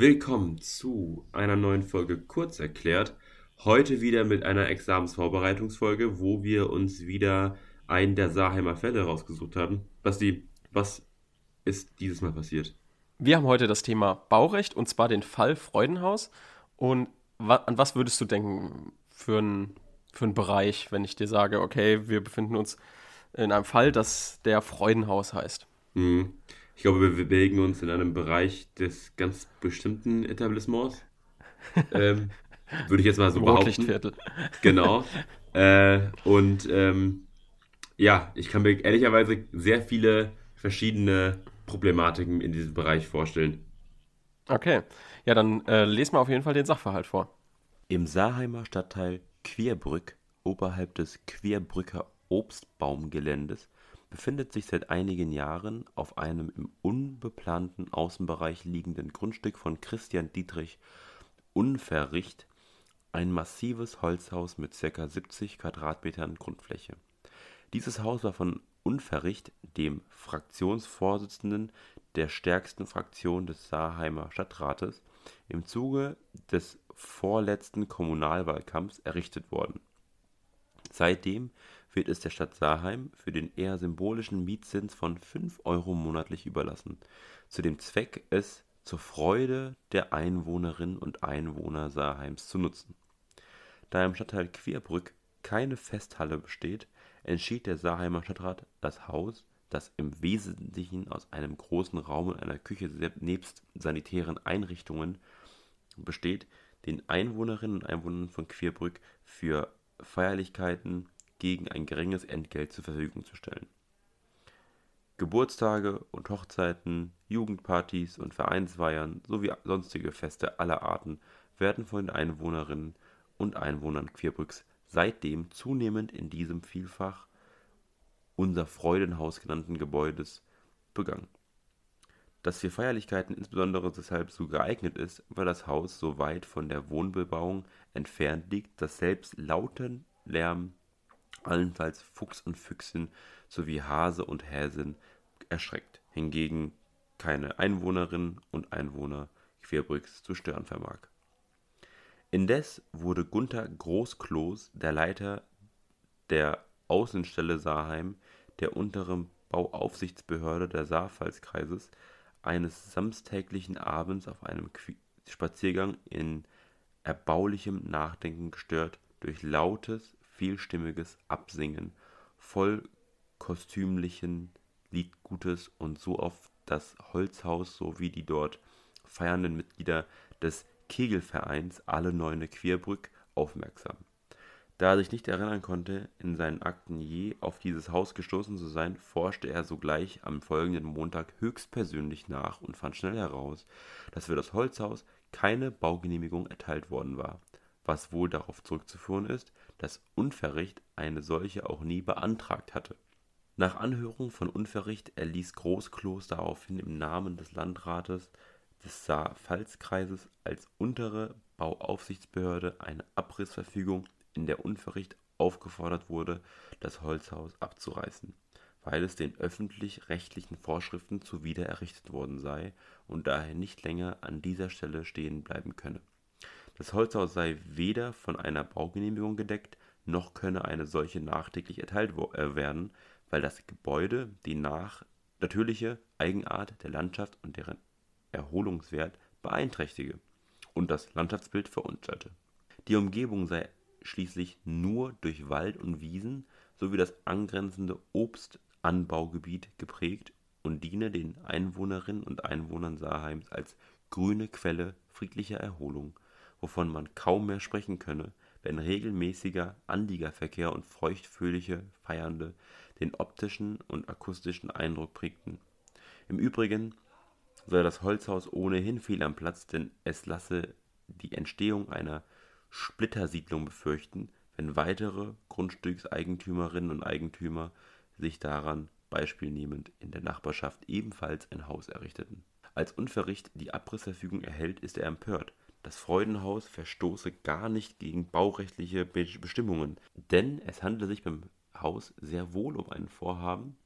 Willkommen zu einer neuen Folge Kurz erklärt. Heute wieder mit einer Examensvorbereitungsfolge, wo wir uns wieder einen der Saarheimer Fälle rausgesucht haben. Basti, was ist dieses Mal passiert? Wir haben heute das Thema Baurecht und zwar den Fall Freudenhaus. Und wa an was würdest du denken für einen für einen Bereich, wenn ich dir sage, okay, wir befinden uns in einem Fall, das der Freudenhaus heißt? Mhm. Ich glaube, wir bewegen uns in einem Bereich des ganz bestimmten Etablissements. ähm, würde ich jetzt mal so behaupten. Genau. Äh, und ähm, ja, ich kann mir ehrlicherweise sehr viele verschiedene Problematiken in diesem Bereich vorstellen. Okay. Ja, dann äh, lesen wir auf jeden Fall den Sachverhalt vor. Im Saarheimer Stadtteil Querbrück, oberhalb des Querbrücker Obstbaumgeländes, befindet sich seit einigen Jahren auf einem im unbeplanten Außenbereich liegenden Grundstück von Christian Dietrich Unverricht ein massives Holzhaus mit ca. 70 Quadratmetern Grundfläche. Dieses Haus war von Unverricht, dem Fraktionsvorsitzenden der stärksten Fraktion des Saarheimer Stadtrates, im Zuge des vorletzten Kommunalwahlkampfs errichtet worden. Seitdem wird es der Stadt Saarheim für den eher symbolischen Mietzins von 5 Euro monatlich überlassen, zu dem Zweck, es zur Freude der Einwohnerinnen und Einwohner Saarheims zu nutzen. Da im Stadtteil Querbrück keine Festhalle besteht, entschied der Saarheimer Stadtrat, das Haus, das im Wesentlichen aus einem großen Raum und einer Küche nebst sanitären Einrichtungen besteht, den Einwohnerinnen und Einwohnern von Querbrück für Feierlichkeiten gegen ein geringes Entgelt zur Verfügung zu stellen. Geburtstage und Hochzeiten, Jugendpartys und Vereinsfeiern sowie sonstige Feste aller Arten werden von den Einwohnerinnen und Einwohnern Querbrücks seitdem zunehmend in diesem vielfach unser Freudenhaus genannten Gebäudes begangen. Das für Feierlichkeiten insbesondere deshalb so geeignet ist, weil das Haus so weit von der Wohnbebauung entfernt liegt, dass selbst lauten Lärm allenfalls Fuchs und Füchsin sowie Hase und Häsin erschreckt, hingegen keine Einwohnerinnen und Einwohner Querbrücks zu stören vermag. Indes wurde Gunther Großkloß, der Leiter der Außenstelle Saarheim der unteren Bauaufsichtsbehörde des Saarpfalzkreises, eines samstäglichen Abends auf einem Spaziergang in erbaulichem Nachdenken gestört durch lautes vielstimmiges Absingen vollkostümlichen Liedgutes und so auf das Holzhaus sowie die dort feiernden Mitglieder des Kegelvereins Alle Neune Querbrück aufmerksam. Da er sich nicht erinnern konnte, in seinen Akten je auf dieses Haus gestoßen zu sein, forschte er sogleich am folgenden Montag höchstpersönlich nach und fand schnell heraus, dass für das Holzhaus keine Baugenehmigung erteilt worden war, was wohl darauf zurückzuführen ist, dass Unverricht eine solche auch nie beantragt hatte. Nach Anhörung von Unverricht erließ Großkloß daraufhin im Namen des Landrates des Saar-Pfalz-Kreises als untere Bauaufsichtsbehörde eine Abrissverfügung, in der Unverricht aufgefordert wurde, das Holzhaus abzureißen, weil es den öffentlich-rechtlichen Vorschriften zuwider errichtet worden sei und daher nicht länger an dieser Stelle stehen bleiben könne das Holzhaus sei weder von einer Baugenehmigung gedeckt, noch könne eine solche nachträglich erteilt äh, werden, weil das Gebäude die nach natürliche Eigenart der Landschaft und deren Erholungswert beeinträchtige und das Landschaftsbild verunstalte. Die Umgebung sei schließlich nur durch Wald und Wiesen sowie das angrenzende Obstanbaugebiet geprägt und diene den Einwohnerinnen und Einwohnern Saarheims als grüne Quelle friedlicher Erholung wovon man kaum mehr sprechen könne, wenn regelmäßiger Anliegerverkehr und feuchtfröhliche Feiernde den optischen und akustischen Eindruck prägten. Im Übrigen sei das Holzhaus ohnehin fehl am Platz, denn es lasse die Entstehung einer Splittersiedlung befürchten, wenn weitere Grundstückseigentümerinnen und Eigentümer sich daran beispielnehmend in der Nachbarschaft ebenfalls ein Haus errichteten. Als Unverricht die Abrissverfügung erhält, ist er empört das Freudenhaus verstoße gar nicht gegen baurechtliche Bestimmungen, denn es handele sich beim Haus sehr wohl um ein Vorhaben,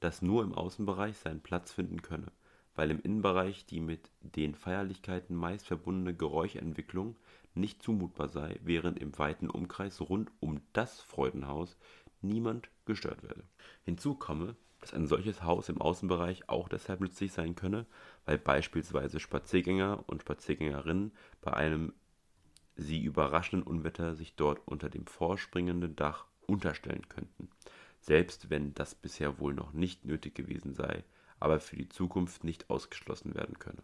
das nur im Außenbereich seinen Platz finden könne, weil im Innenbereich die mit den Feierlichkeiten meist verbundene Geräuschentwicklung nicht zumutbar sei, während im weiten Umkreis rund um das Freudenhaus niemand gestört werde. Hinzu komme, dass ein solches Haus im Außenbereich auch deshalb nützlich sein könne, weil beispielsweise Spaziergänger und Spaziergängerinnen bei einem sie überraschenden Unwetter sich dort unter dem vorspringenden Dach unterstellen könnten, selbst wenn das bisher wohl noch nicht nötig gewesen sei, aber für die Zukunft nicht ausgeschlossen werden könne.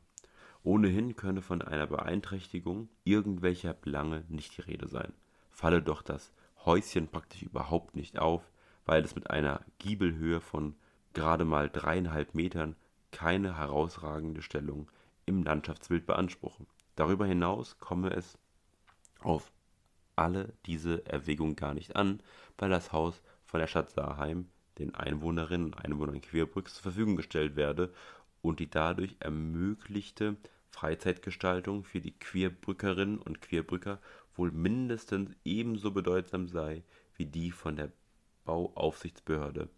Ohnehin könne von einer Beeinträchtigung irgendwelcher Belange nicht die Rede sein, falle doch das Häuschen praktisch überhaupt nicht auf, weil es mit einer Giebelhöhe von gerade mal dreieinhalb Metern keine herausragende Stellung im Landschaftsbild beanspruchen. Darüber hinaus komme es auf alle diese Erwägungen gar nicht an, weil das Haus von der Stadt Saarheim den Einwohnerinnen und Einwohnern Querbrücks zur Verfügung gestellt werde und die dadurch ermöglichte Freizeitgestaltung für die Querbrückerinnen und Querbrücker wohl mindestens ebenso bedeutsam sei wie die von der Bauaufsichtsbehörde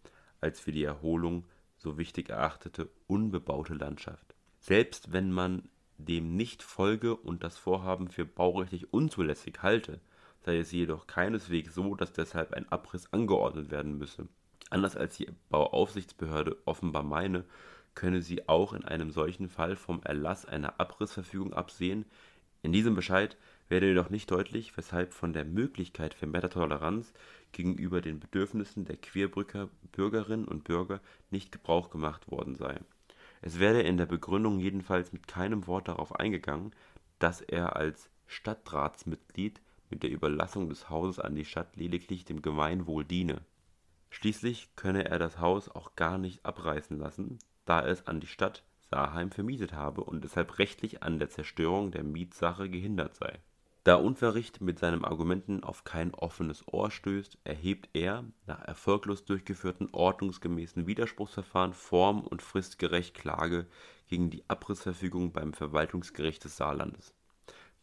als für die Erholung so wichtig erachtete unbebaute Landschaft. Selbst wenn man dem nicht folge und das Vorhaben für baurechtlich unzulässig halte, sei es jedoch keineswegs so, dass deshalb ein Abriss angeordnet werden müsse. Anders als die Bauaufsichtsbehörde offenbar meine, könne sie auch in einem solchen Fall vom Erlass einer Abrissverfügung absehen. In diesem Bescheid werde jedoch nicht deutlich, weshalb von der Möglichkeit für mehr Toleranz gegenüber den Bedürfnissen der Querbrücker Bürgerinnen und Bürger nicht Gebrauch gemacht worden sei. Es werde in der Begründung jedenfalls mit keinem Wort darauf eingegangen, dass er als Stadtratsmitglied mit der Überlassung des Hauses an die Stadt lediglich dem Gemeinwohl diene. Schließlich könne er das Haus auch gar nicht abreißen lassen, da es an die Stadt Saarheim vermietet habe und deshalb rechtlich an der Zerstörung der Mietsache gehindert sei da Unverricht mit seinen Argumenten auf kein offenes Ohr stößt, erhebt er, nach erfolglos durchgeführten ordnungsgemäßen Widerspruchsverfahren form- und fristgerecht Klage gegen die Abrissverfügung beim Verwaltungsgericht des Saarlandes.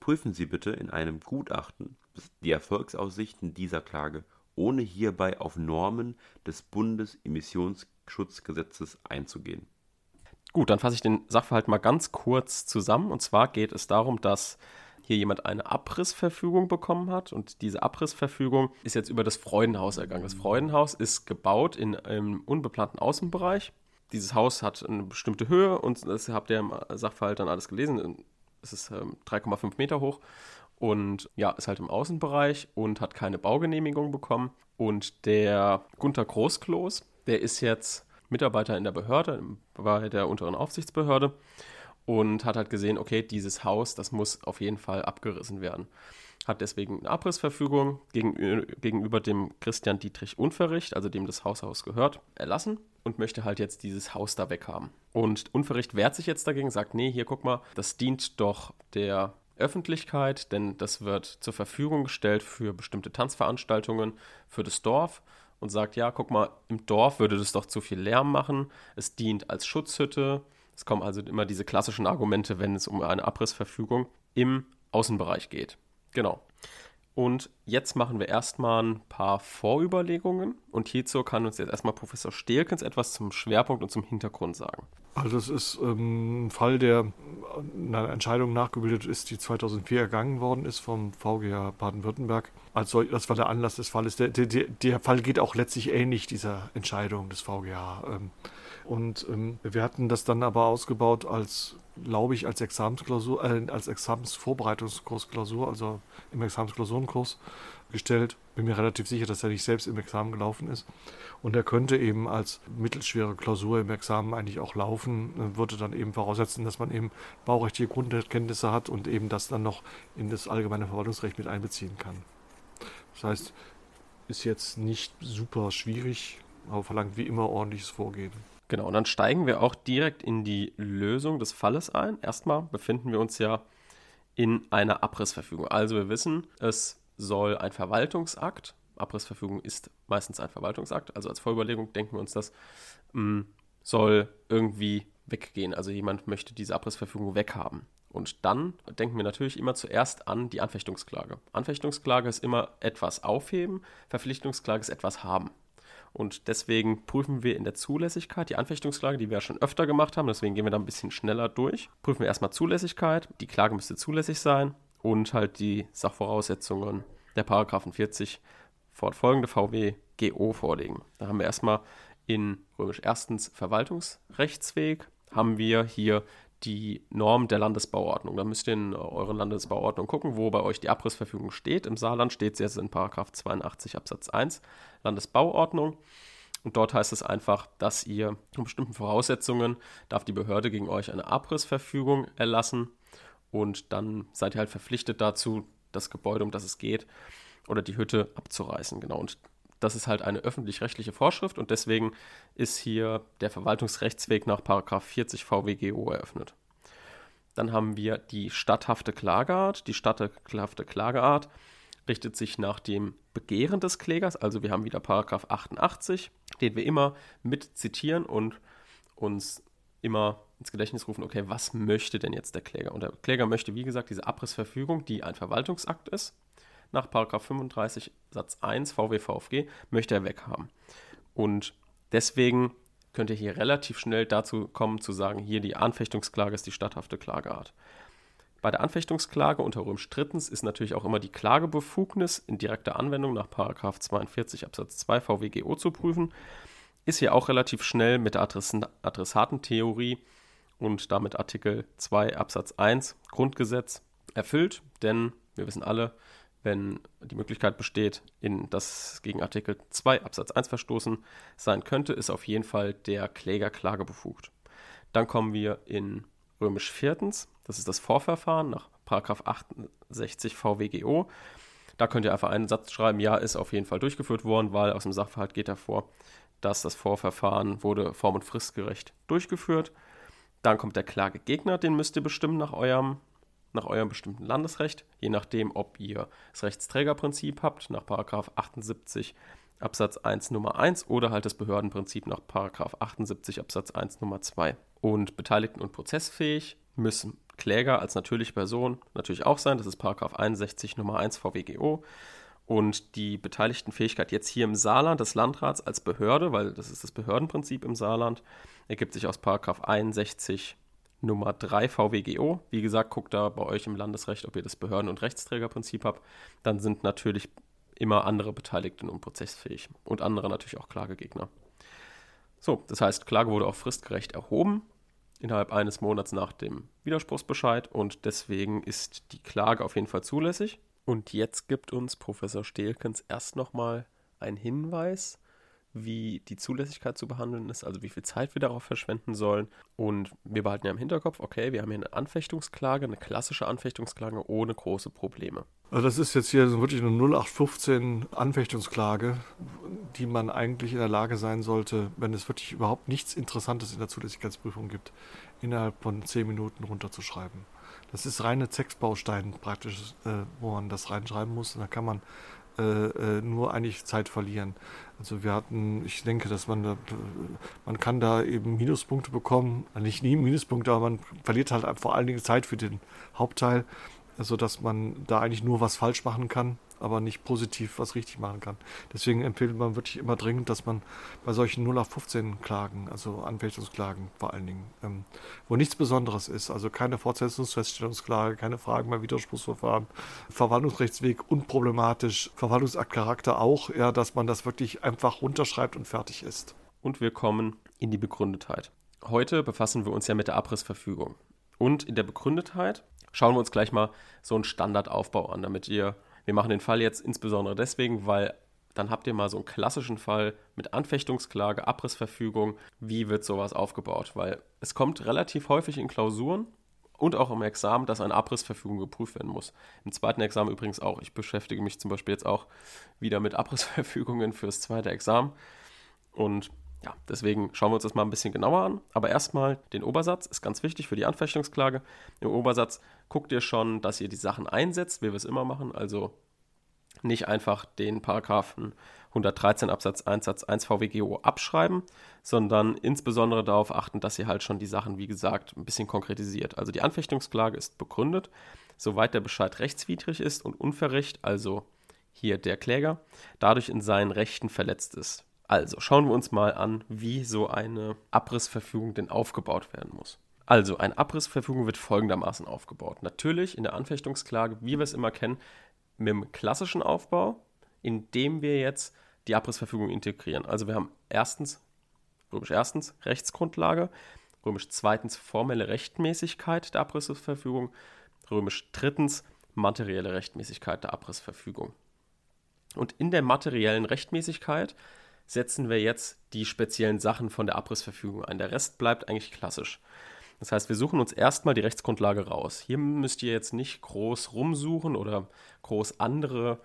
Prüfen Sie bitte in einem Gutachten die Erfolgsaussichten dieser Klage, ohne hierbei auf Normen des Bundesemissionsschutzgesetzes einzugehen. Gut, dann fasse ich den Sachverhalt mal ganz kurz zusammen. Und zwar geht es darum, dass hier jemand eine Abrissverfügung bekommen hat und diese Abrissverfügung ist jetzt über das Freudenhaus ergangen. Das Freudenhaus ist gebaut in einem unbeplanten Außenbereich. Dieses Haus hat eine bestimmte Höhe und das habt ihr im Sachverhalt dann alles gelesen. Es ist 3,5 ähm, Meter hoch und ja, ist halt im Außenbereich und hat keine Baugenehmigung bekommen. Und der Gunther Großkloß, der ist jetzt Mitarbeiter in der Behörde, bei der unteren Aufsichtsbehörde und hat halt gesehen, okay, dieses Haus, das muss auf jeden Fall abgerissen werden. Hat deswegen eine Abrissverfügung gegenüber dem Christian Dietrich Unverricht, also dem das Haushaus gehört, erlassen und möchte halt jetzt dieses Haus da weghaben. Und Unverricht wehrt sich jetzt dagegen, sagt, nee, hier guck mal, das dient doch der Öffentlichkeit, denn das wird zur Verfügung gestellt für bestimmte Tanzveranstaltungen für das Dorf und sagt, ja, guck mal, im Dorf würde das doch zu viel Lärm machen, es dient als Schutzhütte, es kommen also immer diese klassischen Argumente, wenn es um eine Abrissverfügung im Außenbereich geht. Genau. Und jetzt machen wir erstmal ein paar Vorüberlegungen und hierzu kann uns jetzt erstmal Professor Stehlkens etwas zum Schwerpunkt und zum Hintergrund sagen. Also es ist ähm, ein Fall, der einer Entscheidung nachgebildet ist, die 2004 ergangen worden ist vom VGH Baden-Württemberg. Also das war der Anlass des Falles. Der, der, der, Fall geht auch letztlich ähnlich dieser Entscheidung des VGH. Ähm, und ähm, wir hatten das dann aber ausgebaut als, glaube ich, als Examensklausur, äh, als Examensvorbereitungskursklausur, also im Examensklausurenkurs gestellt. Bin mir relativ sicher, dass er nicht selbst im Examen gelaufen ist. Und er könnte eben als mittelschwere Klausur im Examen eigentlich auch laufen, würde dann eben voraussetzen, dass man eben baurechtliche Grundkenntnisse hat und eben das dann noch in das allgemeine Verwaltungsrecht mit einbeziehen kann. Das heißt, ist jetzt nicht super schwierig, aber verlangt wie immer ordentliches Vorgehen. Genau, und dann steigen wir auch direkt in die Lösung des Falles ein. Erstmal befinden wir uns ja in einer Abrissverfügung. Also wir wissen, es soll ein Verwaltungsakt, Abrissverfügung ist meistens ein Verwaltungsakt, also als Vorüberlegung denken wir uns das, mm, soll irgendwie weggehen. Also jemand möchte diese Abrissverfügung weghaben. Und dann denken wir natürlich immer zuerst an die Anfechtungsklage. Anfechtungsklage ist immer etwas aufheben, Verpflichtungsklage ist etwas haben. Und deswegen prüfen wir in der Zulässigkeit die Anfechtungsklage, die wir ja schon öfter gemacht haben. Deswegen gehen wir da ein bisschen schneller durch. Prüfen wir erstmal Zulässigkeit. Die Klage müsste zulässig sein und halt die Sachvoraussetzungen der Paragraphen 40 fortfolgende VWGO vorlegen. Da haben wir erstmal in römisch erstens Verwaltungsrechtsweg, haben wir hier die Norm der Landesbauordnung. Da müsst ihr in euren Landesbauordnung gucken, wo bei euch die Abrissverfügung steht. Im Saarland steht sie jetzt in 82 Absatz 1 Landesbauordnung. Und dort heißt es einfach, dass ihr unter bestimmten Voraussetzungen darf die Behörde gegen euch eine Abrissverfügung erlassen. Und dann seid ihr halt verpflichtet dazu, das Gebäude, um das es geht, oder die Hütte abzureißen. Genau. Und das ist halt eine öffentlich-rechtliche Vorschrift und deswegen ist hier der Verwaltungsrechtsweg nach 40 VWGO eröffnet. Dann haben wir die statthafte Klageart. Die statthafte Klageart richtet sich nach dem Begehren des Klägers. Also wir haben wieder Paragraph 88, den wir immer mit zitieren und uns immer ins Gedächtnis rufen, okay, was möchte denn jetzt der Kläger? Und der Kläger möchte, wie gesagt, diese Abrissverfügung, die ein Verwaltungsakt ist, nach 35 Satz 1 VWVFG möchte er weghaben. Und deswegen könnt ihr hier relativ schnell dazu kommen zu sagen, hier die Anfechtungsklage ist die statthafte Klageart. Bei der Anfechtungsklage unter Römisch drittens ist natürlich auch immer die Klagebefugnis in direkter Anwendung nach 42 Absatz 2 VWGO zu prüfen. Ist hier auch relativ schnell mit der Adress Adressatentheorie und damit Artikel 2 Absatz 1 Grundgesetz erfüllt, denn wir wissen alle, wenn die Möglichkeit besteht, in das gegen Artikel 2 Absatz 1 verstoßen sein könnte, ist auf jeden Fall der Kläger klagebefugt. Dann kommen wir in römisch viertens, das ist das Vorverfahren nach 68 VWGO. Da könnt ihr einfach einen Satz schreiben, ja, ist auf jeden Fall durchgeführt worden, weil aus dem Sachverhalt geht hervor, dass das Vorverfahren wurde form- und fristgerecht durchgeführt. Dann kommt der Klagegegner, den müsst ihr bestimmen nach eurem nach eurem bestimmten Landesrecht, je nachdem, ob ihr das Rechtsträgerprinzip habt, nach 78 Absatz 1 Nummer 1 oder halt das Behördenprinzip nach 78 Absatz 1 Nummer 2. Und beteiligten und prozessfähig müssen Kläger als natürliche Person natürlich auch sein, das ist 61 Nummer 1 VWGO. Und die beteiligten Fähigkeit jetzt hier im Saarland des Landrats als Behörde, weil das ist das Behördenprinzip im Saarland, ergibt sich aus 61 Nummer 3 VWGO. Wie gesagt, guckt da bei euch im Landesrecht, ob ihr das Behörden- und Rechtsträgerprinzip habt. Dann sind natürlich immer andere Beteiligten und prozessfähig und andere natürlich auch Klagegegner. So, das heißt, Klage wurde auch fristgerecht erhoben innerhalb eines Monats nach dem Widerspruchsbescheid und deswegen ist die Klage auf jeden Fall zulässig. Und jetzt gibt uns Professor Stehlkens erst nochmal einen Hinweis wie die Zulässigkeit zu behandeln ist, also wie viel Zeit wir darauf verschwenden sollen. Und wir behalten ja im Hinterkopf, okay, wir haben hier eine Anfechtungsklage, eine klassische Anfechtungsklage ohne große Probleme. Also das ist jetzt hier wirklich eine 0815 Anfechtungsklage, die man eigentlich in der Lage sein sollte, wenn es wirklich überhaupt nichts Interessantes in der Zulässigkeitsprüfung gibt, innerhalb von 10 Minuten runterzuschreiben. Das ist reine Textbaustein praktisch, äh, wo man das reinschreiben muss. Und da kann man äh, äh, nur eigentlich Zeit verlieren. Also wir hatten, ich denke, dass man da, man kann da eben Minuspunkte bekommen, nicht nie Minuspunkte, aber man verliert halt vor allen Dingen Zeit für den Hauptteil, sodass man da eigentlich nur was falsch machen kann aber nicht positiv was richtig machen kann. Deswegen empfiehlt man wirklich immer dringend, dass man bei solchen 0 auf 15 Klagen, also Anfechtungsklagen vor allen Dingen, ähm, wo nichts Besonderes ist, also keine Fortsetzungsfeststellungsklage, keine Fragen bei Widerspruchsverfahren, Verwaltungsrechtsweg unproblematisch, Verwaltungsaktcharakter auch, ja, dass man das wirklich einfach runterschreibt und fertig ist. Und wir kommen in die Begründetheit. Heute befassen wir uns ja mit der Abrissverfügung. Und in der Begründetheit schauen wir uns gleich mal so einen Standardaufbau an, damit ihr wir machen den Fall jetzt insbesondere deswegen, weil dann habt ihr mal so einen klassischen Fall mit Anfechtungsklage, Abrissverfügung. Wie wird sowas aufgebaut? Weil es kommt relativ häufig in Klausuren und auch im Examen, dass eine Abrissverfügung geprüft werden muss. Im zweiten Examen übrigens auch. Ich beschäftige mich zum Beispiel jetzt auch wieder mit Abrissverfügungen fürs zweite Examen. Und ja, deswegen schauen wir uns das mal ein bisschen genauer an. Aber erstmal den Obersatz ist ganz wichtig für die Anfechtungsklage. Im Obersatz guckt ihr schon, dass ihr die Sachen einsetzt, wie wir es immer machen. Also nicht einfach den Paragraphen 113 Absatz 1 Satz 1 VWGO abschreiben, sondern insbesondere darauf achten, dass ihr halt schon die Sachen, wie gesagt, ein bisschen konkretisiert. Also die Anfechtungsklage ist begründet, soweit der Bescheid rechtswidrig ist und unverrecht, also hier der Kläger, dadurch in seinen Rechten verletzt ist. Also schauen wir uns mal an, wie so eine Abrissverfügung denn aufgebaut werden muss. Also, eine Abrissverfügung wird folgendermaßen aufgebaut. Natürlich in der Anfechtungsklage, wie wir es immer kennen, mit dem klassischen Aufbau, indem wir jetzt die Abrissverfügung integrieren. Also wir haben erstens, römisch erstens, Rechtsgrundlage, römisch zweitens formelle Rechtmäßigkeit der Abrissverfügung, römisch drittens materielle Rechtmäßigkeit der Abrissverfügung. Und in der materiellen Rechtmäßigkeit setzen wir jetzt die speziellen Sachen von der Abrissverfügung ein. Der Rest bleibt eigentlich klassisch. Das heißt, wir suchen uns erstmal die Rechtsgrundlage raus. Hier müsst ihr jetzt nicht groß rumsuchen oder groß andere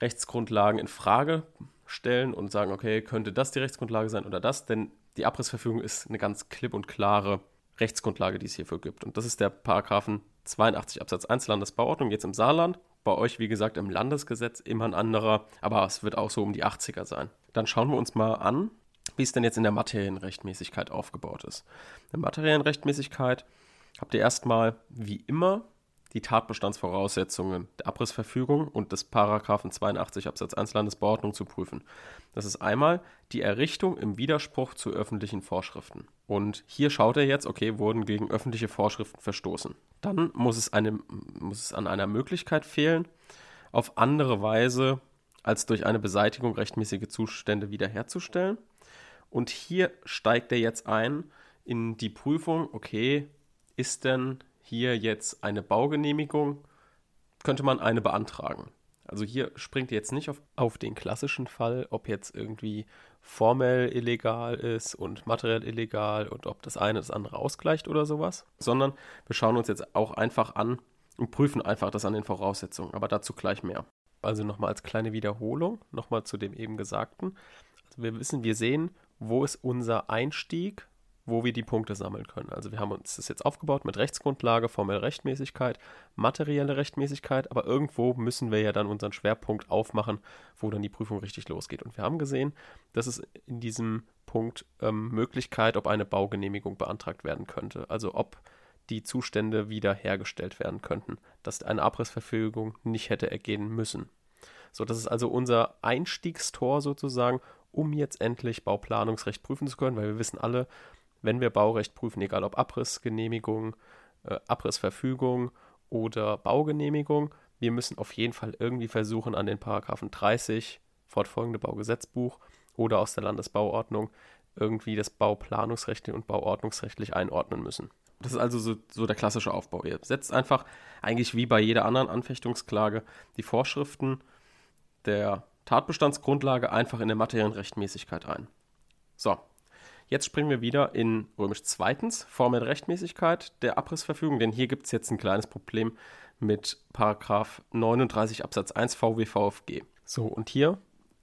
Rechtsgrundlagen in Frage stellen und sagen, okay, könnte das die Rechtsgrundlage sein oder das, denn die Abrissverfügung ist eine ganz klipp und klare Rechtsgrundlage, die es hierfür gibt. Und das ist der Paragraphen 82 Absatz 1 Landesbauordnung, jetzt im Saarland. Bei euch, wie gesagt, im Landesgesetz immer ein anderer, aber es wird auch so um die 80er sein. Dann schauen wir uns mal an, wie es denn jetzt in der materiellen Rechtmäßigkeit aufgebaut ist. In der materiellen Rechtmäßigkeit habt ihr erstmal, wie immer, die Tatbestandsvoraussetzungen der Abrissverfügung und des Paragraphen 82 Absatz 1 Landesbauordnung zu prüfen. Das ist einmal die Errichtung im Widerspruch zu öffentlichen Vorschriften. Und hier schaut er jetzt, okay, wurden gegen öffentliche Vorschriften verstoßen. Dann muss es, eine, muss es an einer Möglichkeit fehlen, auf andere Weise als durch eine Beseitigung rechtmäßige Zustände wiederherzustellen. Und hier steigt er jetzt ein in die Prüfung, okay, ist denn hier jetzt eine Baugenehmigung, könnte man eine beantragen. Also hier springt jetzt nicht auf, auf den klassischen Fall, ob jetzt irgendwie formell illegal ist und materiell illegal und ob das eine das andere ausgleicht oder sowas, sondern wir schauen uns jetzt auch einfach an und prüfen einfach das an den Voraussetzungen, aber dazu gleich mehr. Also nochmal als kleine Wiederholung, nochmal zu dem eben Gesagten. Also wir wissen, wir sehen, wo ist unser Einstieg wo wir die Punkte sammeln können. Also wir haben uns das jetzt aufgebaut mit Rechtsgrundlage, formelle Rechtmäßigkeit, materielle Rechtmäßigkeit, aber irgendwo müssen wir ja dann unseren Schwerpunkt aufmachen, wo dann die Prüfung richtig losgeht. Und wir haben gesehen, dass es in diesem Punkt ähm, Möglichkeit, ob eine Baugenehmigung beantragt werden könnte. Also ob die Zustände wiederhergestellt werden könnten, dass eine Abrissverfügung nicht hätte ergehen müssen. So, das ist also unser Einstiegstor sozusagen, um jetzt endlich Bauplanungsrecht prüfen zu können, weil wir wissen alle, wenn wir Baurecht prüfen, egal ob Abrissgenehmigung, äh, Abrissverfügung oder Baugenehmigung, wir müssen auf jeden Fall irgendwie versuchen, an den Paragraphen 30, fortfolgende Baugesetzbuch oder aus der Landesbauordnung irgendwie das Bauplanungsrechtlich und Bauordnungsrechtlich einordnen müssen. Das ist also so, so, der klassische Aufbau. Ihr setzt einfach eigentlich wie bei jeder anderen Anfechtungsklage die Vorschriften der Tatbestandsgrundlage einfach in der materiellen Rechtmäßigkeit ein. So, Jetzt springen wir wieder in römisch zweitens, formelle Rechtmäßigkeit der Abrissverfügung, denn hier gibt es jetzt ein kleines Problem mit Paragraph 39 Absatz 1 VWVFG. So, und hier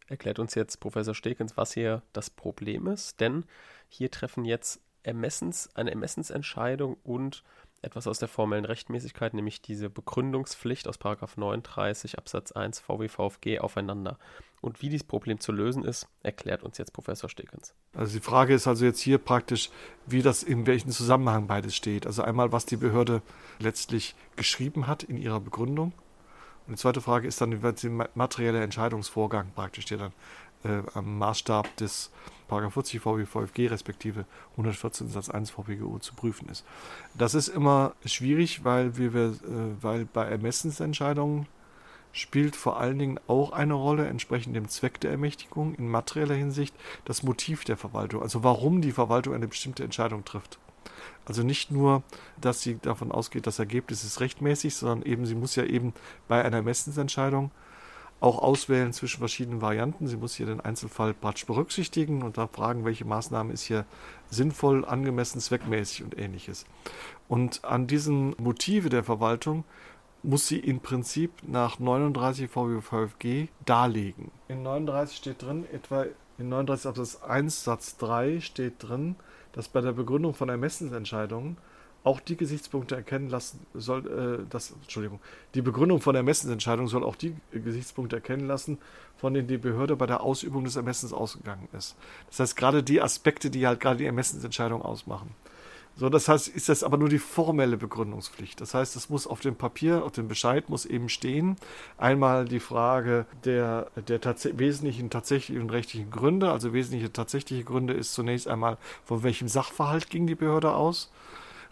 erklärt uns jetzt Professor Stekens, was hier das Problem ist, denn hier treffen jetzt Ermessens, eine Ermessensentscheidung und etwas aus der formellen Rechtmäßigkeit, nämlich diese Begründungspflicht aus 39 Absatz 1 VWVFG aufeinander. Und wie dieses Problem zu lösen ist, erklärt uns jetzt Professor Stekens. Also die Frage ist also jetzt hier praktisch, wie das in welchem Zusammenhang beides steht. Also einmal, was die Behörde letztlich geschrieben hat in ihrer Begründung. Und die zweite Frage ist dann, wie der materielle Entscheidungsvorgang praktisch, der dann äh, am Maßstab des 40 VWVFG respektive 114 Satz 1 VWGO zu prüfen ist. Das ist immer schwierig, weil wir, äh, weil bei Ermessensentscheidungen spielt vor allen Dingen auch eine Rolle, entsprechend dem Zweck der Ermächtigung in materieller Hinsicht, das Motiv der Verwaltung, also warum die Verwaltung eine bestimmte Entscheidung trifft. Also nicht nur, dass sie davon ausgeht, das Ergebnis ist rechtmäßig, sondern eben, sie muss ja eben bei einer Ermessensentscheidung auch auswählen zwischen verschiedenen Varianten. Sie muss hier den Einzelfall praktisch berücksichtigen und da fragen, welche Maßnahme ist hier sinnvoll, angemessen, zweckmäßig und ähnliches. Und an diesen Motive der Verwaltung muss sie im Prinzip nach 39 VWVFG darlegen. In 39 steht drin, etwa in 39 Absatz 1 Satz 3 steht drin, dass bei der Begründung von Ermessensentscheidungen auch die Gesichtspunkte erkennen lassen soll, äh, das, Entschuldigung, die Begründung von Ermessensentscheidung soll auch die Gesichtspunkte erkennen lassen, von denen die Behörde bei der Ausübung des Ermessens ausgegangen ist. Das heißt, gerade die Aspekte, die halt gerade die Ermessensentscheidung ausmachen. So, das heißt, ist das aber nur die formelle Begründungspflicht. Das heißt, es muss auf dem Papier, auf dem Bescheid muss eben stehen, einmal die Frage der, der tats wesentlichen tatsächlichen und rechtlichen Gründe. Also wesentliche tatsächliche Gründe ist zunächst einmal, von welchem Sachverhalt ging die Behörde aus.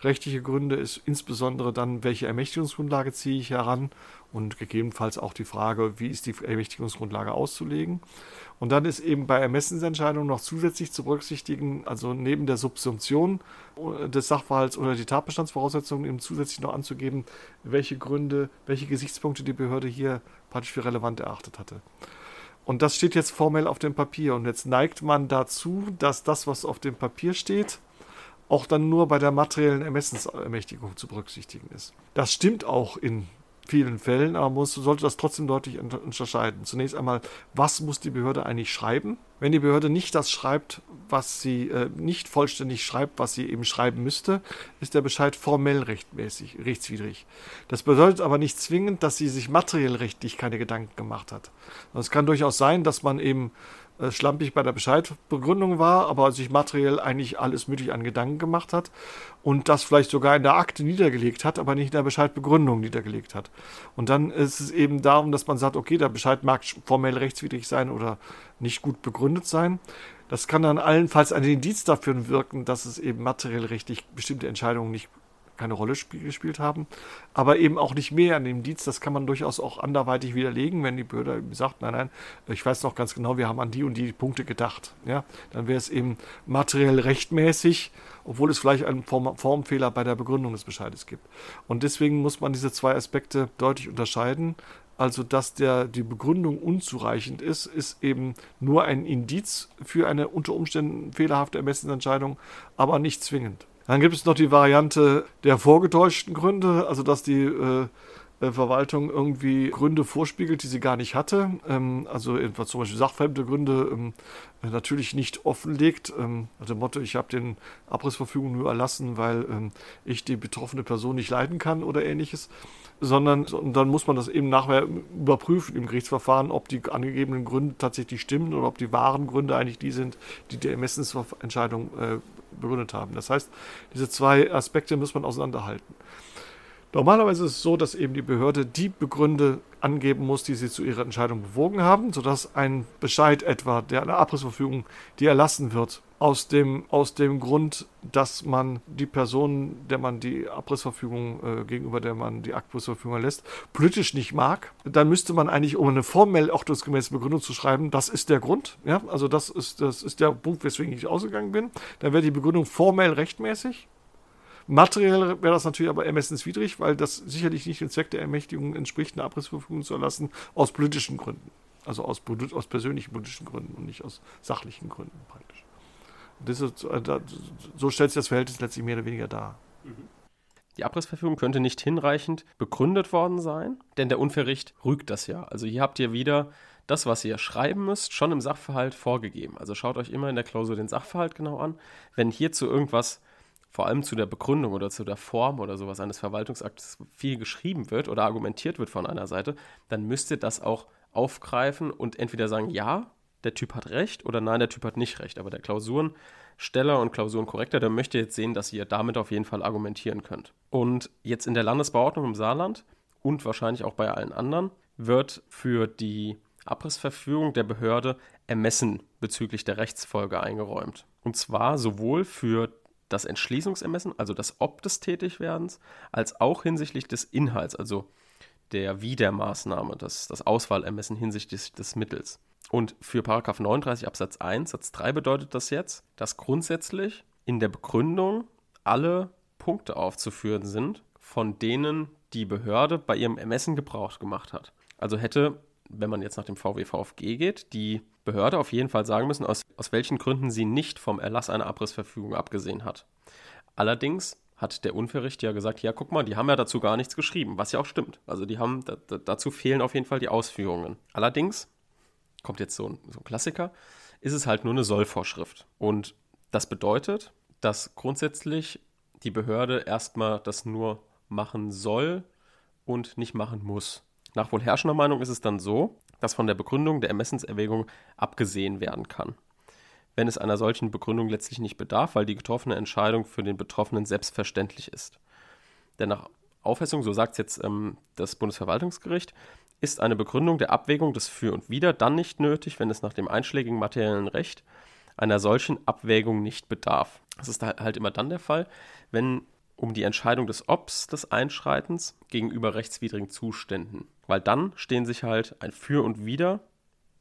Rechtliche Gründe ist insbesondere dann, welche Ermächtigungsgrundlage ziehe ich heran und gegebenenfalls auch die Frage, wie ist die Ermächtigungsgrundlage auszulegen. Und dann ist eben bei Ermessensentscheidungen noch zusätzlich zu berücksichtigen, also neben der Subsumption des Sachverhalts oder die Tatbestandsvoraussetzungen eben zusätzlich noch anzugeben, welche Gründe, welche Gesichtspunkte die Behörde hier praktisch für relevant erachtet hatte. Und das steht jetzt formell auf dem Papier. Und jetzt neigt man dazu, dass das, was auf dem Papier steht, auch dann nur bei der materiellen Ermessensermächtigung zu berücksichtigen ist. Das stimmt auch in vielen Fällen, aber man sollte das trotzdem deutlich unterscheiden. Zunächst einmal, was muss die Behörde eigentlich schreiben? Wenn die Behörde nicht das schreibt, was sie äh, nicht vollständig schreibt, was sie eben schreiben müsste, ist der Bescheid formell rechtmäßig, rechtswidrig. Das bedeutet aber nicht zwingend, dass sie sich materiell rechtlich keine Gedanken gemacht hat. Es kann durchaus sein, dass man eben schlampig bei der Bescheidbegründung war, aber sich materiell eigentlich alles möglich an Gedanken gemacht hat und das vielleicht sogar in der Akte niedergelegt hat, aber nicht in der Bescheidbegründung niedergelegt hat. Und dann ist es eben darum, dass man sagt, okay, der Bescheid mag formell rechtswidrig sein oder nicht gut begründet sein. Das kann dann allenfalls ein Indiz dafür wirken, dass es eben materiell rechtlich bestimmte Entscheidungen nicht keine Rolle gespielt haben, aber eben auch nicht mehr an dem Dienst. Das kann man durchaus auch anderweitig widerlegen, wenn die Behörde sagt, nein, nein, ich weiß noch ganz genau, wir haben an die und die Punkte gedacht. Ja, dann wäre es eben materiell rechtmäßig, obwohl es vielleicht einen Form Formfehler bei der Begründung des Bescheides gibt. Und deswegen muss man diese zwei Aspekte deutlich unterscheiden. Also, dass der, die Begründung unzureichend ist, ist eben nur ein Indiz für eine unter Umständen fehlerhafte Ermessensentscheidung, aber nicht zwingend. Dann gibt es noch die Variante der vorgetäuschten Gründe, also dass die äh, Verwaltung irgendwie Gründe vorspiegelt, die sie gar nicht hatte. Ähm, also zum Beispiel sachfremde Gründe ähm, natürlich nicht offenlegt. Also Motto, ich habe den Abrissverfügung nur erlassen, weil ich die betroffene Person nicht leiden kann oder ähnliches. Sondern und dann muss man das eben nachher überprüfen im Gerichtsverfahren, ob die angegebenen Gründe tatsächlich stimmen oder ob die wahren Gründe eigentlich die sind, die die Ermessensentscheidung äh, begründet haben. Das heißt, diese zwei Aspekte muss man auseinanderhalten. Normalerweise ist es so, dass eben die Behörde die Begründe angeben muss, die sie zu ihrer Entscheidung bewogen haben, sodass ein Bescheid etwa, der eine Abrissverfügung, die erlassen wird, aus dem, aus dem Grund, dass man die Person, der man die Abrissverfügung äh, gegenüber der man die Abrissverfügung erlässt, politisch nicht mag, dann müsste man eigentlich, um eine formell ordnungsgemäße Begründung zu schreiben, das ist der Grund, ja, also das ist, das ist der Punkt, weswegen ich ausgegangen bin, dann wäre die Begründung formell rechtmäßig, Materiell wäre das natürlich aber ermessenswidrig, weil das sicherlich nicht dem Zweck der Ermächtigung entspricht, eine Abrissverfügung zu erlassen, aus politischen Gründen. Also aus, aus persönlichen politischen Gründen und nicht aus sachlichen Gründen praktisch. Ist, äh, so stellt sich das Verhältnis letztlich mehr oder weniger dar. Die Abrissverfügung könnte nicht hinreichend begründet worden sein, denn der Unverricht rügt das ja. Also hier habt ihr wieder das, was ihr schreiben müsst, schon im Sachverhalt vorgegeben. Also schaut euch immer in der Klausur den Sachverhalt genau an. Wenn hierzu irgendwas vor allem zu der Begründung oder zu der Form oder sowas eines Verwaltungsaktes viel geschrieben wird oder argumentiert wird von einer Seite, dann müsst ihr das auch aufgreifen und entweder sagen, ja, der Typ hat recht oder nein, der Typ hat nicht recht. Aber der Klausurensteller und Klausurenkorrektor, der möchte jetzt sehen, dass ihr damit auf jeden Fall argumentieren könnt. Und jetzt in der Landesbauordnung im Saarland und wahrscheinlich auch bei allen anderen wird für die Abrissverfügung der Behörde Ermessen bezüglich der Rechtsfolge eingeräumt. Und zwar sowohl für das Entschließungsermessen, also das Ob des Tätigwerdens, als auch hinsichtlich des Inhalts, also der Widermaßnahme, das, das Auswahlermessen hinsichtlich des, des Mittels. Und für 39 Absatz 1 Satz 3 bedeutet das jetzt, dass grundsätzlich in der Begründung alle Punkte aufzuführen sind, von denen die Behörde bei ihrem Ermessen Gebrauch gemacht hat. Also hätte, wenn man jetzt nach dem VWVFG geht, die Behörde auf jeden Fall sagen müssen, aus, aus welchen Gründen sie nicht vom Erlass einer Abrissverfügung abgesehen hat. Allerdings hat der Unverricht ja gesagt, ja, guck mal, die haben ja dazu gar nichts geschrieben, was ja auch stimmt. Also die haben, da, dazu fehlen auf jeden Fall die Ausführungen. Allerdings, kommt jetzt so ein, so ein Klassiker, ist es halt nur eine Sollvorschrift. Und das bedeutet, dass grundsätzlich die Behörde erstmal das nur machen soll und nicht machen muss. Nach wohl herrschender Meinung ist es dann so, dass von der Begründung der Ermessenserwägung abgesehen werden kann. wenn es einer solchen Begründung letztlich nicht bedarf, weil die getroffene Entscheidung für den Betroffenen selbstverständlich ist. Denn nach Auffassung, so sagt es jetzt ähm, das Bundesverwaltungsgericht, ist eine Begründung der Abwägung des Für und Wider dann nicht nötig, wenn es nach dem einschlägigen materiellen Recht einer solchen Abwägung nicht bedarf. Das ist halt immer dann der Fall, wenn um die Entscheidung des Obs des Einschreitens gegenüber rechtswidrigen Zuständen. Weil dann stehen sich halt ein Für und Wider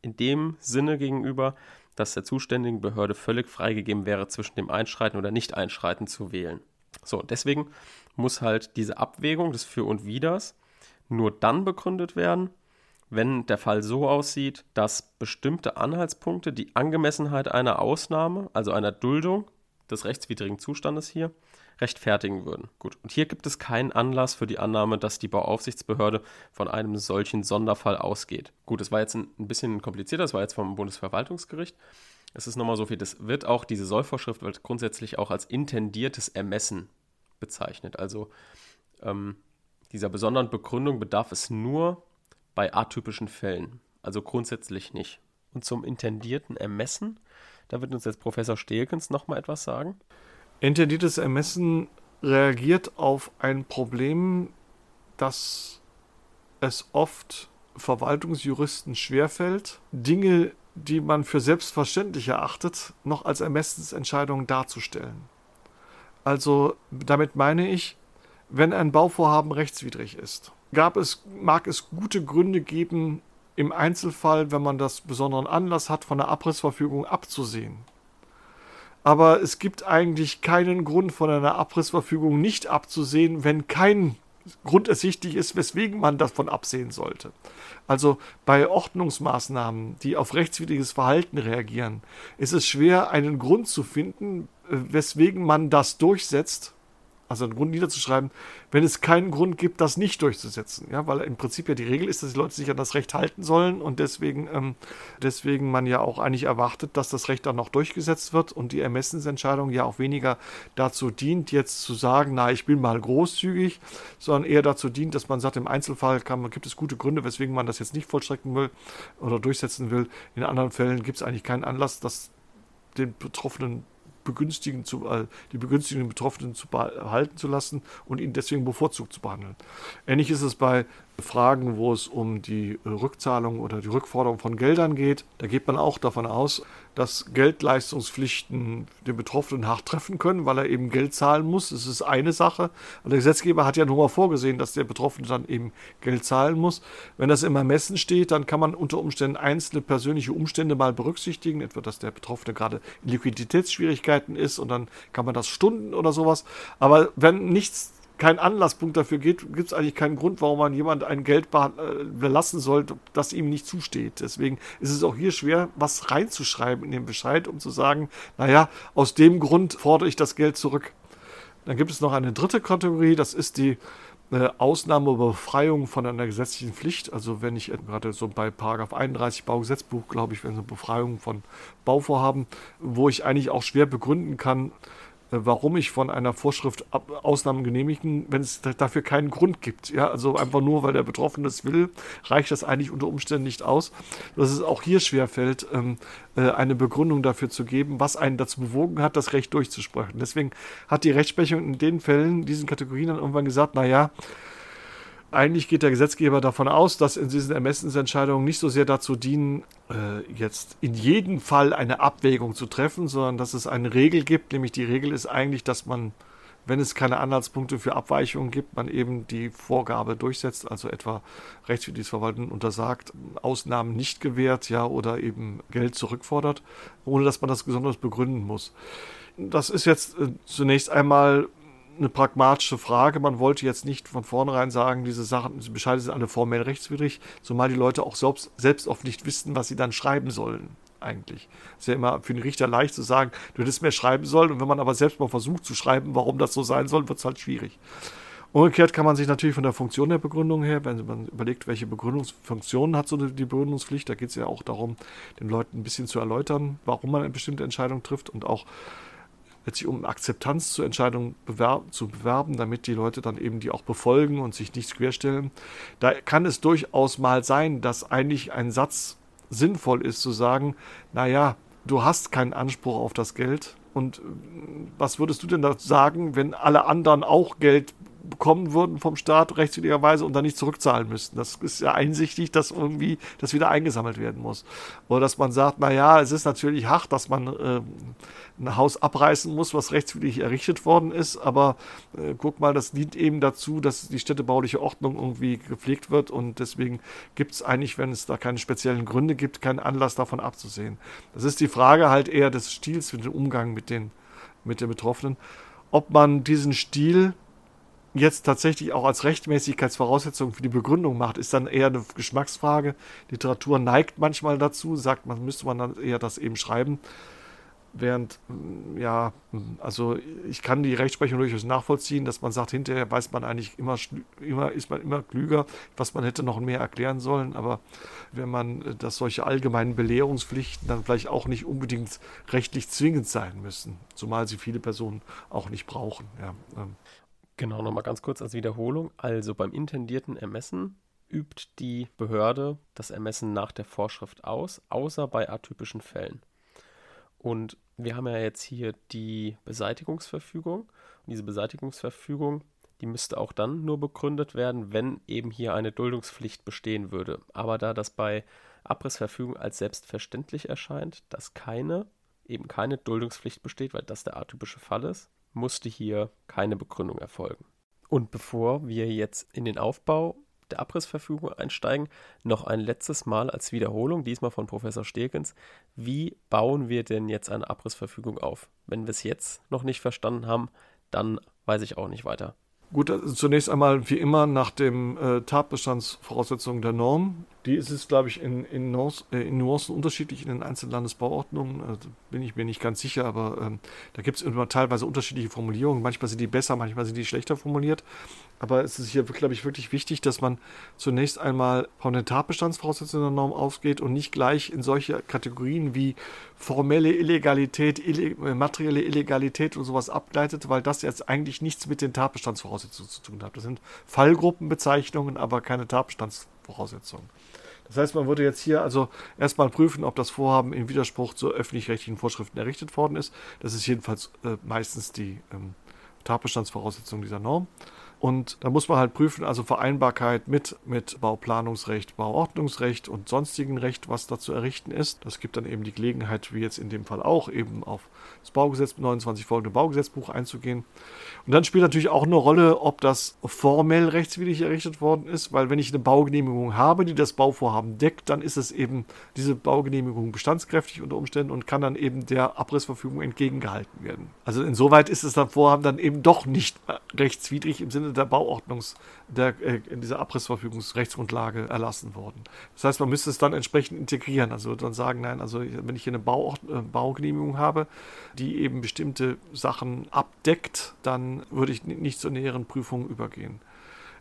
in dem Sinne gegenüber, dass der zuständigen Behörde völlig freigegeben wäre, zwischen dem Einschreiten oder Nicht-Einschreiten zu wählen. So, deswegen muss halt diese Abwägung des Für und Widers nur dann begründet werden, wenn der Fall so aussieht, dass bestimmte Anhaltspunkte die Angemessenheit einer Ausnahme, also einer Duldung des rechtswidrigen Zustandes hier, rechtfertigen würden. Gut, und hier gibt es keinen Anlass für die Annahme, dass die Bauaufsichtsbehörde von einem solchen Sonderfall ausgeht. Gut, es war jetzt ein, bisschen komplizierter, das war jetzt vom Bundesverwaltungsgericht. Es ist nochmal so viel, das wird auch, diese Sollvorschrift wird grundsätzlich auch als intendiertes Ermessen bezeichnet. Also ähm, dieser besonderen Begründung bedarf es nur bei atypischen Fällen, also grundsätzlich nicht. Und zum intendierten Ermessen, da wird uns jetzt Professor Stehlkens nochmal etwas sagen. Intendiertes Ermessen reagiert auf ein Problem, das es oft Verwaltungsjuristen schwerfällt, Dinge, die man für selbstverständlich erachtet, noch als Ermessensentscheidung darzustellen. Also damit meine ich, wenn ein Bauvorhaben rechtswidrig ist, gab es, mag es gute Gründe geben, im Einzelfall, wenn man das besonderen Anlass hat, von der Abrissverfügung abzusehen. Aber es gibt eigentlich keinen Grund, von einer Abrissverfügung nicht abzusehen, wenn kein Grund ersichtlich ist, weswegen man davon absehen sollte. Also bei Ordnungsmaßnahmen, die auf rechtswidriges Verhalten reagieren, ist es schwer, einen Grund zu finden, äh, weswegen man das durchsetzt, also einen Grund niederzuschreiben, wenn es keinen Grund gibt, das nicht durchzusetzen. Ja, weil im Prinzip ja die Regel ist, dass die Leute sich an das Recht halten sollen und deswegen, ähm, deswegen man ja auch eigentlich erwartet, dass das Recht dann noch durchgesetzt wird und die Ermessensentscheidung ja auch weniger dazu dient, jetzt zu sagen, na, ich bin mal großzügig, sondern eher dazu dient, dass man sagt, im Einzelfall kann, gibt es gute Gründe, weswegen man das jetzt nicht vollstrecken will oder durchsetzen will. In anderen Fällen gibt es eigentlich keinen Anlass, das den Betroffenen begünstigen zu, äh, die begünstigten Betroffenen zu behalten zu lassen und ihn deswegen bevorzugt zu behandeln. Ähnlich ist es bei Fragen, wo es um die Rückzahlung oder die Rückforderung von Geldern geht. Da geht man auch davon aus, dass Geldleistungspflichten den Betroffenen hart treffen können, weil er eben Geld zahlen muss. Das ist eine Sache. Und der Gesetzgeber hat ja nur mal vorgesehen, dass der Betroffene dann eben Geld zahlen muss. Wenn das im Ermessen steht, dann kann man unter Umständen einzelne persönliche Umstände mal berücksichtigen, etwa dass der Betroffene gerade in Liquiditätsschwierigkeiten ist und dann kann man das Stunden oder sowas. Aber wenn nichts kein Anlasspunkt dafür gibt, gibt es eigentlich keinen Grund, warum man jemand ein Geld äh, belassen sollte, das ihm nicht zusteht. Deswegen ist es auch hier schwer, was reinzuschreiben in den Bescheid, um zu sagen, naja, aus dem Grund fordere ich das Geld zurück. Dann gibt es noch eine dritte Kategorie, das ist die äh, Ausnahme oder Befreiung von einer gesetzlichen Pflicht. Also wenn ich gerade so bei Paragraph 31 Baugesetzbuch, glaube ich, wenn so Befreiung von Bauvorhaben, wo ich eigentlich auch schwer begründen kann, warum ich von einer Vorschrift Ausnahmen genehmigen, wenn es dafür keinen Grund gibt. Ja, also einfach nur, weil der Betroffene es will, reicht das eigentlich unter Umständen nicht aus. Dass es auch hier schwerfällt, ähm, äh, eine Begründung dafür zu geben, was einen dazu bewogen hat, das Recht durchzusprechen. Deswegen hat die Rechtsprechung in den Fällen, diesen Kategorien dann irgendwann gesagt, naja, eigentlich geht der Gesetzgeber davon aus, dass in diesen Ermessensentscheidungen nicht so sehr dazu dienen, äh, jetzt in jedem Fall eine Abwägung zu treffen, sondern dass es eine Regel gibt. Nämlich die Regel ist eigentlich, dass man, wenn es keine Anhaltspunkte für Abweichungen gibt, man eben die Vorgabe durchsetzt, also etwa rechtswidriges Verwalten untersagt, Ausnahmen nicht gewährt, ja, oder eben Geld zurückfordert, ohne dass man das besonders begründen muss. Das ist jetzt äh, zunächst einmal eine pragmatische Frage. Man wollte jetzt nicht von vornherein sagen, diese Sachen, diese Bescheide sind alle formell rechtswidrig, zumal die Leute auch selbst, selbst oft nicht wissen, was sie dann schreiben sollen. Eigentlich. Ist ja immer für den Richter leicht zu sagen, du hättest mehr schreiben sollen. Und wenn man aber selbst mal versucht zu schreiben, warum das so sein soll, wird es halt schwierig. Umgekehrt kann man sich natürlich von der Funktion der Begründung her, wenn man überlegt, welche Begründungsfunktionen hat so die Begründungspflicht, da geht es ja auch darum, den Leuten ein bisschen zu erläutern, warum man eine bestimmte Entscheidung trifft und auch letztlich um Akzeptanz zur Entscheidung bewerb, zu bewerben, damit die Leute dann eben die auch befolgen und sich nicht querstellen. Da kann es durchaus mal sein, dass eigentlich ein Satz sinnvoll ist zu sagen, naja, du hast keinen Anspruch auf das Geld. Und äh, was würdest du denn da sagen, wenn alle anderen auch Geld bekommen würden vom Staat rechtswidrigerweise und dann nicht zurückzahlen müssten. Das ist ja einsichtig, dass irgendwie das wieder eingesammelt werden muss. Oder dass man sagt, na ja, es ist natürlich hart, dass man äh, ein Haus abreißen muss, was rechtswidrig errichtet worden ist, aber äh, guck mal, das dient eben dazu, dass die städtebauliche Ordnung irgendwie gepflegt wird und deswegen gibt es eigentlich, wenn es da keine speziellen Gründe gibt, keinen Anlass davon abzusehen. Das ist die Frage halt eher des Stils für den Umgang mit den, mit den Betroffenen. Ob man diesen Stil jetzt tatsächlich auch als Rechtmäßigkeitsvoraussetzung für die Begründung macht, ist dann eher eine Geschmacksfrage. Literatur neigt manchmal dazu, sagt man, müsste man dann eher das eben schreiben. Während, mm, ja, mm, also ich kann die Rechtsprechung durchaus nachvollziehen, dass man sagt, hinterher weiß man eigentlich immer, immer, ist man immer klüger, was man hätte noch mehr erklären sollen. Aber wenn man, äh, dass solche allgemeinen Belehrungspflichten dann vielleicht auch nicht unbedingt rechtlich zwingend sein müssen, zumal sie viele Personen auch nicht brauchen. Ja. Genau, nochmal ganz kurz als Wiederholung. Also beim intendierten Ermessen übt die Behörde das Ermessen nach der Vorschrift aus, außer bei atypischen Fällen. Und wir haben ja jetzt hier die Beseitigungsverfügung. Und diese Beseitigungsverfügung, die müsste auch dann nur begründet werden, wenn eben hier eine Duldungspflicht bestehen würde. Aber da das bei Abrissverfügung als selbstverständlich erscheint, dass keine, eben keine Duldungspflicht besteht, weil das der atypische Fall ist, musste hier keine Begründung erfolgen. Und bevor wir jetzt in den Aufbau der Abrissverfügung einsteigen, noch ein letztes Mal als Wiederholung, diesmal von Professor Stegens. Wie bauen wir denn jetzt eine Abrissverfügung auf? Wenn wir es jetzt noch nicht verstanden haben, dann weiß ich auch nicht weiter. Gut, also zunächst einmal wie immer nach den äh, Tatbestandsvoraussetzungen der Norm. Die ist es, glaube ich, in, in, Nuancen, äh, in, Nuancen unterschiedlich in den einzelnen Landesbauordnungen. Also bin ich mir nicht ganz sicher, aber ähm, da gibt es immer teilweise unterschiedliche Formulierungen. Manchmal sind die besser, manchmal sind die schlechter formuliert. Aber es ist hier, glaube ich, wirklich wichtig, dass man zunächst einmal von den Tatbestandsvoraussetzungen der Norm ausgeht und nicht gleich in solche Kategorien wie formelle Illegalität, ille äh, materielle Illegalität und sowas abgleitet, weil das jetzt eigentlich nichts mit den Tatbestandsvoraussetzungen zu tun hat. Das sind Fallgruppenbezeichnungen, aber keine Tatbestandsvoraussetzungen. Das heißt, man würde jetzt hier also erstmal prüfen, ob das Vorhaben in Widerspruch zu öffentlich-rechtlichen Vorschriften errichtet worden ist. Das ist jedenfalls äh, meistens die ähm, Tatbestandsvoraussetzung dieser Norm. Und da muss man halt prüfen, also Vereinbarkeit mit, mit Bauplanungsrecht, Bauordnungsrecht und sonstigen Recht, was da zu errichten ist. Das gibt dann eben die Gelegenheit, wie jetzt in dem Fall auch, eben auf das Baugesetz 29 folgende Baugesetzbuch einzugehen. Und dann spielt natürlich auch eine Rolle, ob das formell rechtswidrig errichtet worden ist, weil wenn ich eine Baugenehmigung habe, die das Bauvorhaben deckt, dann ist es eben diese Baugenehmigung bestandskräftig unter Umständen und kann dann eben der Abrissverfügung entgegengehalten werden. Also insoweit ist es dann Vorhaben dann eben doch nicht rechtswidrig im Sinne der Bauordnungs, der, äh, in dieser Abrissverfügungsrechtsgrundlage erlassen worden. Das heißt, man müsste es dann entsprechend integrieren. Also dann sagen, nein, also wenn ich hier eine Bauort, äh, Baugenehmigung habe, die eben bestimmte Sachen abdeckt, dann würde ich nicht zur näheren Prüfung übergehen.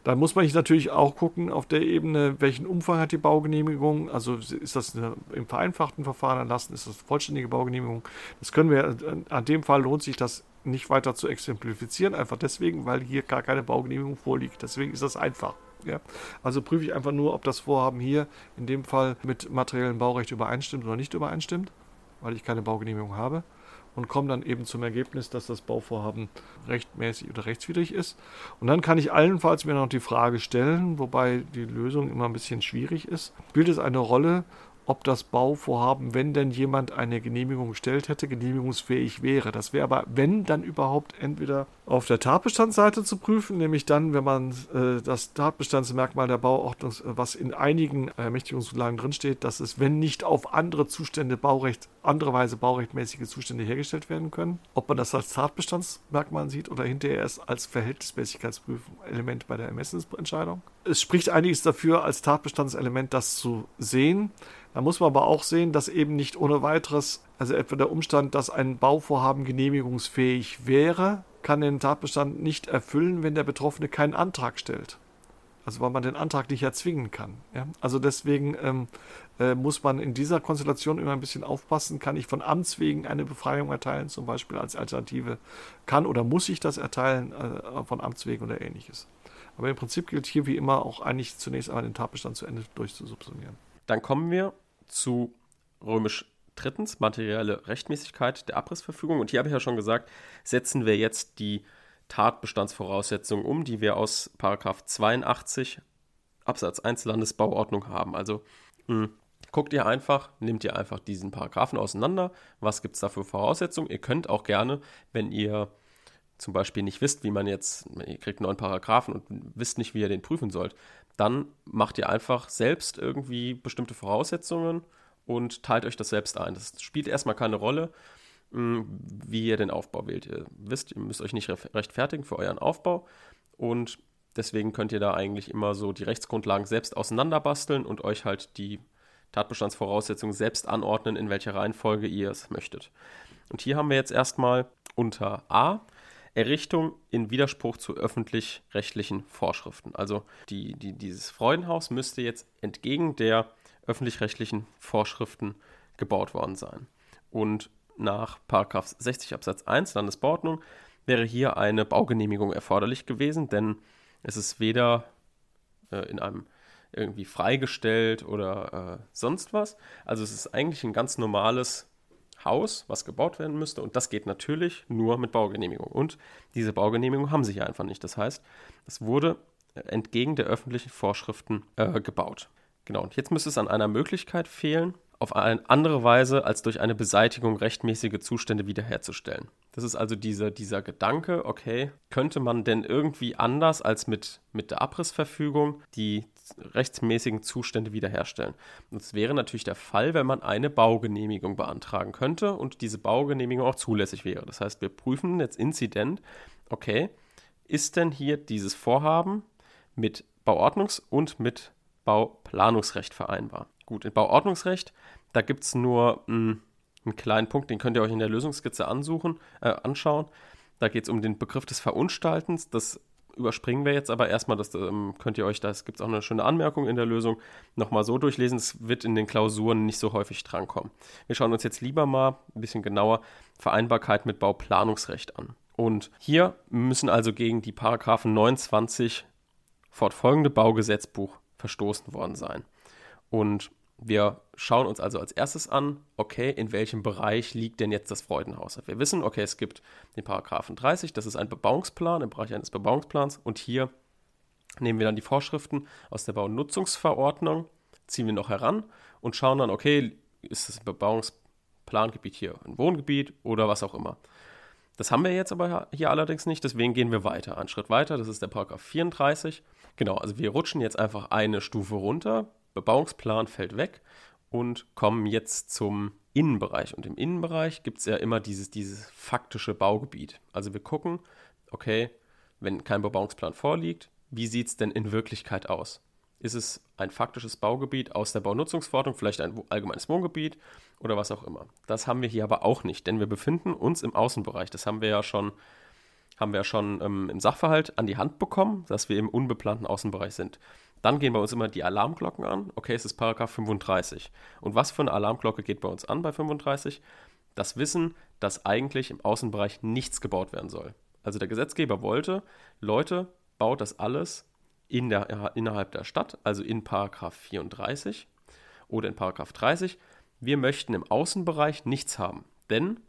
Da muss man natürlich auch gucken auf der Ebene, welchen Umfang hat die Baugenehmigung. Also ist das eine, im vereinfachten Verfahren erlassen, ist das vollständige Baugenehmigung. Das können wir, an dem Fall lohnt sich das nicht weiter zu exemplifizieren, einfach deswegen, weil hier gar keine Baugenehmigung vorliegt. Deswegen ist das einfach. Ja? Also prüfe ich einfach nur, ob das Vorhaben hier in dem Fall mit materiellem Baurecht übereinstimmt oder nicht übereinstimmt, weil ich keine Baugenehmigung habe und komme dann eben zum Ergebnis, dass das Bauvorhaben rechtmäßig oder rechtswidrig ist. Und dann kann ich allenfalls mir noch die Frage stellen, wobei die Lösung immer ein bisschen schwierig ist, spielt es eine Rolle, ob das Bauvorhaben, wenn denn jemand eine Genehmigung gestellt hätte, genehmigungsfähig wäre. Das wäre aber, wenn, dann überhaupt entweder auf der Tatbestandsseite zu prüfen, nämlich dann, wenn man äh, das Tatbestandsmerkmal der Bauordnung, was in einigen Ermächtigungslagen drinsteht, dass es, wenn nicht auf andere Zustände Baurecht, andere Weise baurechtmäßige Zustände hergestellt werden können, ob man das als Tatbestandsmerkmal sieht oder hinterher erst als Verhältnismäßigkeitsprüfelement bei der Ermessensentscheidung. Es spricht einiges dafür, als Tatbestandselement das zu sehen. Da muss man aber auch sehen, dass eben nicht ohne weiteres, also etwa der Umstand, dass ein Bauvorhaben genehmigungsfähig wäre, kann den Tatbestand nicht erfüllen, wenn der Betroffene keinen Antrag stellt. Also weil man den Antrag nicht erzwingen kann. Ja? Also deswegen ähm, äh, muss man in dieser Konstellation immer ein bisschen aufpassen. Kann ich von Amts wegen eine Befreiung erteilen, zum Beispiel als Alternative? Kann oder muss ich das erteilen äh, von Amts wegen oder ähnliches? Aber im Prinzip gilt hier wie immer auch eigentlich zunächst einmal den Tatbestand zu Ende durchzusubsumieren. Dann kommen wir zu römisch drittens, materielle Rechtmäßigkeit der Abrissverfügung. Und hier habe ich ja schon gesagt, setzen wir jetzt die Tatbestandsvoraussetzungen um, die wir aus 82 Absatz 1 Landesbauordnung haben. Also mh, hm, guckt ihr einfach, nehmt ihr einfach diesen Paragraphen auseinander. Was gibt es da für Voraussetzungen? Ihr könnt auch gerne, wenn ihr zum Beispiel nicht wisst, wie man jetzt, ihr kriegt neuen Paragraphen und wisst nicht, wie ihr den prüfen sollt, dann macht ihr einfach selbst irgendwie bestimmte Voraussetzungen und teilt euch das selbst ein. Das spielt erstmal keine Rolle, hm, wie ihr den Aufbau wählt. Ihr wisst, ihr müsst euch nicht rechtfertigen für euren Aufbau und deswegen könnt ihr da eigentlich immer so die Rechtsgrundlagen selbst auseinanderbasteln und euch halt die Tatbestandsvoraussetzungen selbst anordnen, in welcher Reihenfolge ihr es möchtet. Und hier haben wir jetzt erstmal unter A Errichtung in Widerspruch zu öffentlich-rechtlichen Vorschriften. Also die, die, dieses Freudenhaus müsste jetzt entgegen der öffentlich-rechtlichen Vorschriften gebaut worden sein. Und nach 60 Absatz 1 Landesbauordnung wäre hier eine Baugenehmigung erforderlich gewesen, denn es ist weder äh, in einem irgendwie freigestellt oder äh, sonst was. Also es ist eigentlich ein ganz normales Haus, was gebaut werden müsste. Und das geht natürlich nur mit Baugenehmigung. Und diese Baugenehmigung haben sie hier einfach nicht. Das heißt, es wurde entgegen der öffentlichen Vorschriften äh, gebaut. Genau, und jetzt müsste es an einer Möglichkeit fehlen, auf eine andere Weise als durch eine Beseitigung rechtmäßige Zustände wiederherzustellen. Das ist also dieser, dieser Gedanke, okay, könnte man denn irgendwie anders als mit, mit der Abrissverfügung die rechtsmäßigen Zustände wiederherstellen? Das wäre natürlich der Fall, wenn man eine Baugenehmigung beantragen könnte und diese Baugenehmigung auch zulässig wäre. Das heißt, wir prüfen jetzt Inzident, okay, ist denn hier dieses Vorhaben mit Bauordnungs- und mit Bauplanungsrecht vereinbar? Gut, in Bauordnungsrecht, da gibt es nur mh, hm, einen kleinen Punkt, den könnt ihr euch in der Lösungsskizze ansuchen, äh, anschauen. Da geht es um den Begriff des Verunstaltens. Das überspringen wir jetzt aber erstmal, das ähm, könnt ihr euch, da gibt es auch eine schöne Anmerkung in der Lösung, nochmal so durchlesen. Es wird in den Klausuren nicht so häufig drankommen. Wir schauen uns jetzt lieber mal ein bisschen genauer Vereinbarkeit mit Bauplanungsrecht an. Und hier müssen also gegen die Paragraphen 29 fortfolgende Baugesetzbuch verstoßen worden sein. Und wir schauen uns also als erstes an, okay, in welchem Bereich liegt denn jetzt das Freudenhaus? Wir wissen, okay, es gibt den Paragraphen 30, das ist ein Bebauungsplan im Bereich eines Bebauungsplans und hier nehmen wir dann die Vorschriften aus der Baunutzungsverordnung, ziehen wir noch heran und schauen dann, okay, ist das Bebauungsplangebiet hier ein Wohngebiet oder was auch immer. Das haben wir jetzt aber hier allerdings nicht, deswegen gehen wir weiter. Einen Schritt weiter, das ist der Paragraph 34. Genau, also wir rutschen jetzt einfach eine Stufe runter Bebauungsplan fällt weg und kommen jetzt zum Innenbereich. Und im Innenbereich gibt es ja immer dieses, dieses faktische Baugebiet. Also wir gucken, okay, wenn kein Bebauungsplan vorliegt, wie sieht es denn in Wirklichkeit aus? Ist es ein faktisches Baugebiet aus der Baunutzungsverordnung, vielleicht ein allgemeines Wohngebiet oder was auch immer? Das haben wir hier aber auch nicht, denn wir befinden uns im Außenbereich. Das haben wir ja schon, haben wir ja schon ähm, im Sachverhalt an die Hand bekommen, dass wir im unbeplanten Außenbereich sind. Dann gehen bei uns immer die Alarmglocken an. Okay, es ist Paragraph 35. Und was für eine Alarmglocke geht bei uns an bei 35? Das Wissen, dass eigentlich im Außenbereich nichts gebaut werden soll. Also der Gesetzgeber wollte, Leute, baut das alles in der, innerhalb der Stadt, also in Paragraph 34 oder in Paragraph 30. Wir möchten im Außenbereich nichts haben, denn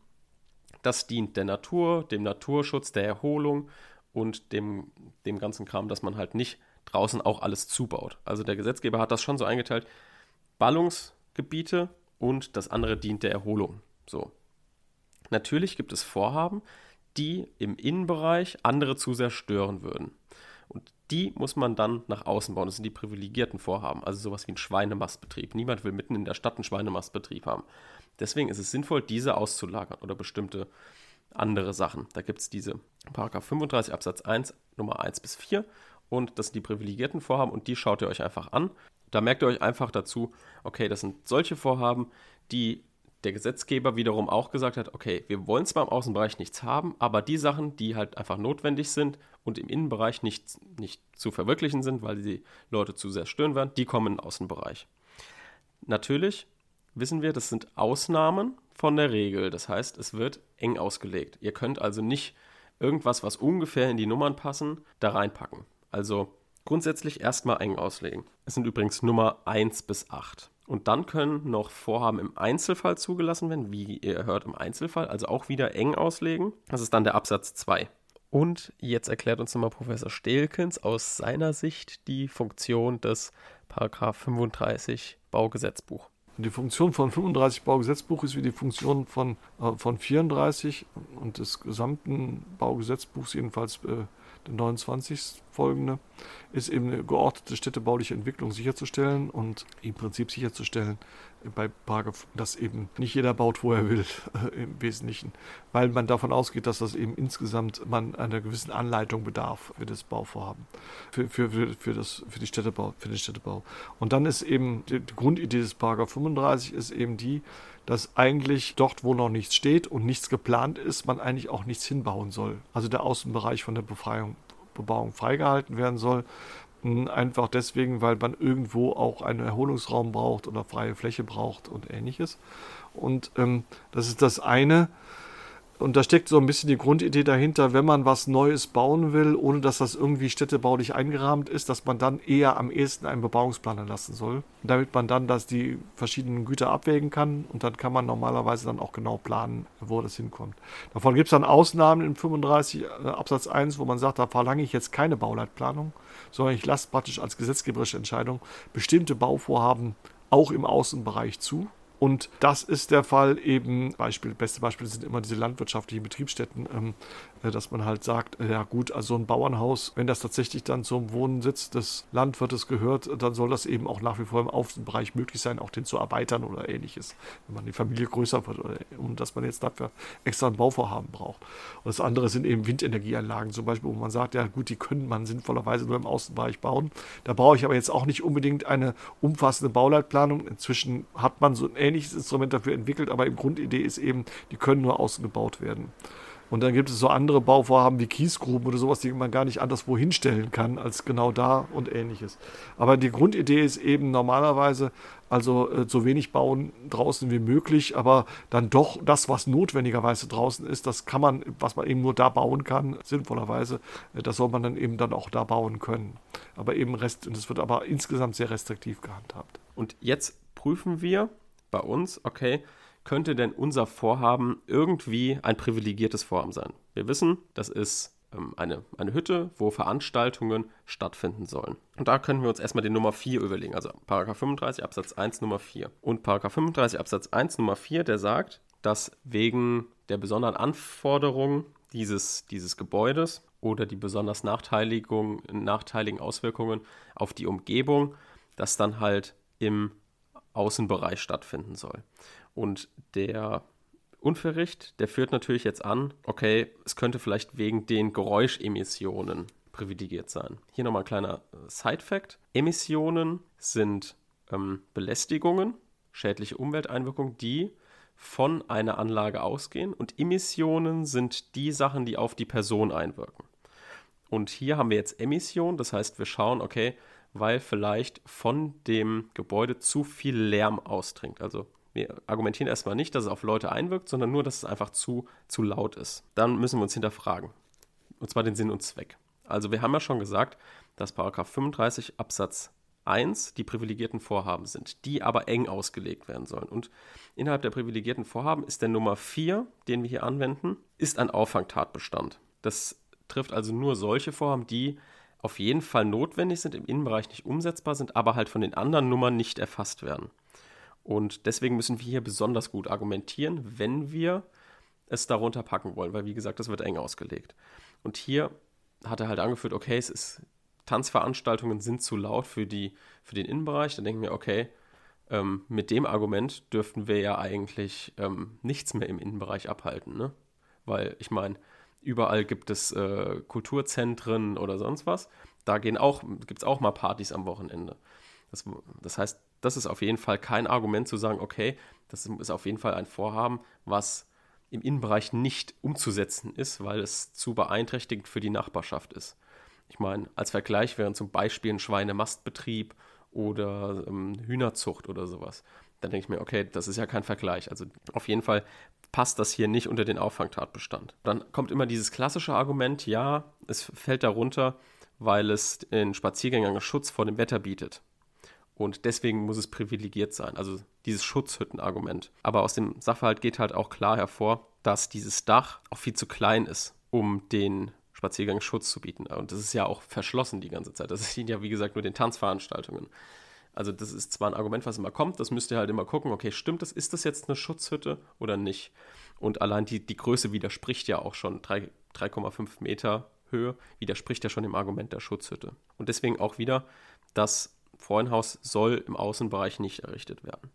das dient der Natur, dem Naturschutz, der Erholung und dem, dem ganzen Kram, dass man halt nicht draußen auch alles zubaut. Also der Gesetzgeber hat das schon so eingeteilt, Ballungsgebiete und das andere dient der Erholung. So. Natürlich gibt es Vorhaben, die im Innenbereich andere zu sehr stören würden. Und die muss man dann nach außen bauen. Das sind die privilegierten Vorhaben, also sowas wie ein Schweinemastbetrieb. Niemand will mitten in der Stadt einen Schweinemastbetrieb haben. Deswegen ist es sinnvoll, diese auszulagern oder bestimmte andere Sachen. Da gibt es diese Paragraph 35 Absatz 1 Nummer 1 bis 4 und das sind die privilegierten Vorhaben und die schaut ihr euch einfach an. Da merkt ihr euch einfach dazu, okay, das sind solche Vorhaben, die der Gesetzgeber wiederum auch gesagt hat, okay, wir wollen zwar im Außenbereich nichts haben, aber die Sachen, die halt einfach notwendig sind und im Innenbereich nicht, nicht zu verwirklichen sind, weil die Leute zu sehr stören werden, die kommen in den Außenbereich. Natürlich wissen wir, das sind Ausnahmen von der Regel. Das heißt, es wird eng ausgelegt. Ihr könnt also nicht irgendwas, was ungefähr in die Nummern passen, da reinpacken. Also grundsätzlich erstmal eng auslegen. Es sind übrigens Nummer 1 bis 8. Und dann können noch Vorhaben im Einzelfall zugelassen werden, wie ihr hört im Einzelfall, also auch wieder eng auslegen. Das ist dann der Absatz 2. Und jetzt erklärt uns nochmal Professor Stelkens aus seiner Sicht die Funktion des Paragraph 35 Baugesetzbuch. Die Funktion von 35 Baugesetzbuch ist wie die Funktion von, äh, von 34 und des gesamten Baugesetzbuchs, jedenfalls äh, 29 folgende, ist eben eine geordnete städtebauliche Entwicklung sicherzustellen und im Prinzip sicherzustellen, bei Paragraph, dass eben nicht jeder baut, wo er will, äh, im Wesentlichen, weil man davon ausgeht, dass das eben insgesamt man einer gewissen Anleitung bedarf für das Bauvorhaben, für, für, für, das, für, die Städtebau, für den Städtebau. Und dann ist eben die, die Grundidee des Paragraph 35 ist eben die, dass eigentlich dort, wo noch nichts steht und nichts geplant ist, man eigentlich auch nichts hinbauen soll. Also der Außenbereich von der Befreiung, Bebauung freigehalten werden soll. Einfach deswegen, weil man irgendwo auch einen Erholungsraum braucht oder freie Fläche braucht und ähnliches. Und ähm, das ist das eine. Und da steckt so ein bisschen die Grundidee dahinter, wenn man was Neues bauen will, ohne dass das irgendwie städtebaulich eingerahmt ist, dass man dann eher am ehesten einen Bebauungsplan erlassen soll, damit man dann das die verschiedenen Güter abwägen kann und dann kann man normalerweise dann auch genau planen, wo das hinkommt. Davon gibt es dann Ausnahmen in 35 äh, Absatz 1, wo man sagt, da verlange ich jetzt keine Bauleitplanung, sondern ich lasse praktisch als gesetzgeberische Entscheidung bestimmte Bauvorhaben auch im Außenbereich zu. Und das ist der Fall eben, Beispiel, beste Beispiele sind immer diese landwirtschaftlichen Betriebsstätten, ähm, äh, dass man halt sagt, äh, ja gut, also ein Bauernhaus, wenn das tatsächlich dann zum Wohnsitz des Landwirtes gehört, dann soll das eben auch nach wie vor im Außenbereich möglich sein, auch den zu erweitern oder ähnliches, wenn man die Familie größer wird oder und dass man jetzt dafür extra ein Bauvorhaben braucht. Und das andere sind eben Windenergieanlagen zum Beispiel, wo man sagt, ja gut, die können man sinnvollerweise nur im Außenbereich bauen. Da brauche ich aber jetzt auch nicht unbedingt eine umfassende Bauleitplanung. Inzwischen hat man so ein ähnliches Instrument dafür entwickelt, aber im Grundidee ist eben, die können nur außen gebaut werden. Und dann gibt es so andere Bauvorhaben wie Kiesgruben oder sowas, die man gar nicht anderswo hinstellen kann als genau da und ähnliches. Aber die Grundidee ist eben normalerweise, also äh, so wenig bauen draußen wie möglich, aber dann doch das, was notwendigerweise draußen ist, das kann man, was man eben nur da bauen kann, sinnvollerweise, äh, das soll man dann eben dann auch da bauen können. Aber eben Rest, und es wird aber insgesamt sehr restriktiv gehandhabt. Und jetzt prüfen wir bei uns, okay, könnte denn unser Vorhaben irgendwie ein privilegiertes Vorhaben sein? Wir wissen, das ist ähm, eine, eine Hütte, wo Veranstaltungen stattfinden sollen. Und da können wir uns erstmal die Nummer 4 überlegen, also Paragraph 35 Absatz 1 Nummer 4. Und Paragraph 35 Absatz 1 Nummer 4, der sagt, dass wegen der besonderen Anforderungen dieses, dieses Gebäudes oder die besonders nachteiligen Auswirkungen auf die Umgebung, das dann halt im Außenbereich stattfinden soll. Und der Unverricht, der führt natürlich jetzt an, okay, es könnte vielleicht wegen den Geräuschemissionen privilegiert sein. Hier nochmal ein kleiner äh, Side-Fact. Emissionen sind ähm, Belästigungen, schädliche Umwelteinwirkungen, die von einer Anlage ausgehen und Emissionen sind die Sachen, die auf die Person einwirken. Und hier haben wir jetzt Emission, das heißt, wir schauen, okay, weil vielleicht von dem Gebäude zu viel Lärm ausdringt. Also wir argumentieren erstmal nicht, dass es auf Leute einwirkt, sondern nur, dass es einfach zu, zu laut ist. Dann müssen wir uns hinterfragen. Und zwar den Sinn und Zweck. Also wir haben ja schon gesagt, dass Paragraph 35 Absatz 1 die privilegierten Vorhaben sind, die aber eng ausgelegt werden sollen. Und innerhalb der privilegierten Vorhaben ist der Nummer 4, den wir hier anwenden, ist ein Auffangtatbestand. Das trifft also nur solche Vorhaben, die auf jeden Fall notwendig sind, im Innenbereich nicht umsetzbar sind, aber halt von den anderen Nummern nicht erfasst werden. Und deswegen müssen wir hier besonders gut argumentieren, wenn wir es darunter packen wollen, weil wie gesagt, das wird eng ausgelegt. Und hier hat er halt angeführt, okay, es ist, Tanzveranstaltungen sind zu laut für, die, für den Innenbereich. Dann denken wir, okay, ähm, mit dem Argument dürften wir ja eigentlich ähm, nichts mehr im Innenbereich abhalten, ne? Weil ich meine, überall gibt es äh, Kulturzentren oder sonst was. Da gibt es auch mal Partys am Wochenende. Das, das heißt, das ist auf jeden Fall kein Argument zu sagen, okay, das ist auf jeden Fall ein Vorhaben, was im Innenbereich nicht umzusetzen ist, weil es zu beeinträchtigend für die Nachbarschaft ist. Ich meine, als Vergleich wären zum Beispiel ein Schweinemastbetrieb oder ähm, Hühnerzucht oder sowas. Dann denke ich mir, okay, das ist ja kein Vergleich. Also auf jeden Fall passt das hier nicht unter den Auffangtatbestand. Dann kommt immer dieses klassische Argument, ja, es fällt darunter, weil es den Spaziergängern Schutz vor dem Wetter bietet. Und deswegen muss es privilegiert sein, also dieses Schutzhüttenargument. Aber aus dem Sachverhalt geht halt auch klar hervor, dass dieses Dach auch viel zu klein ist, um den Spaziergang Schutz zu bieten. Und das ist ja auch verschlossen die ganze Zeit. Das dient ja, wie gesagt, nur den Tanzveranstaltungen. Also das ist zwar ein Argument, was immer kommt, das müsst ihr halt immer gucken, okay, stimmt das, ist das jetzt eine Schutzhütte oder nicht? Und allein die, die Größe widerspricht ja auch schon 3,5 Meter Höhe, widerspricht ja schon dem Argument der Schutzhütte. Und deswegen auch wieder, das Freudenhaus soll im Außenbereich nicht errichtet werden.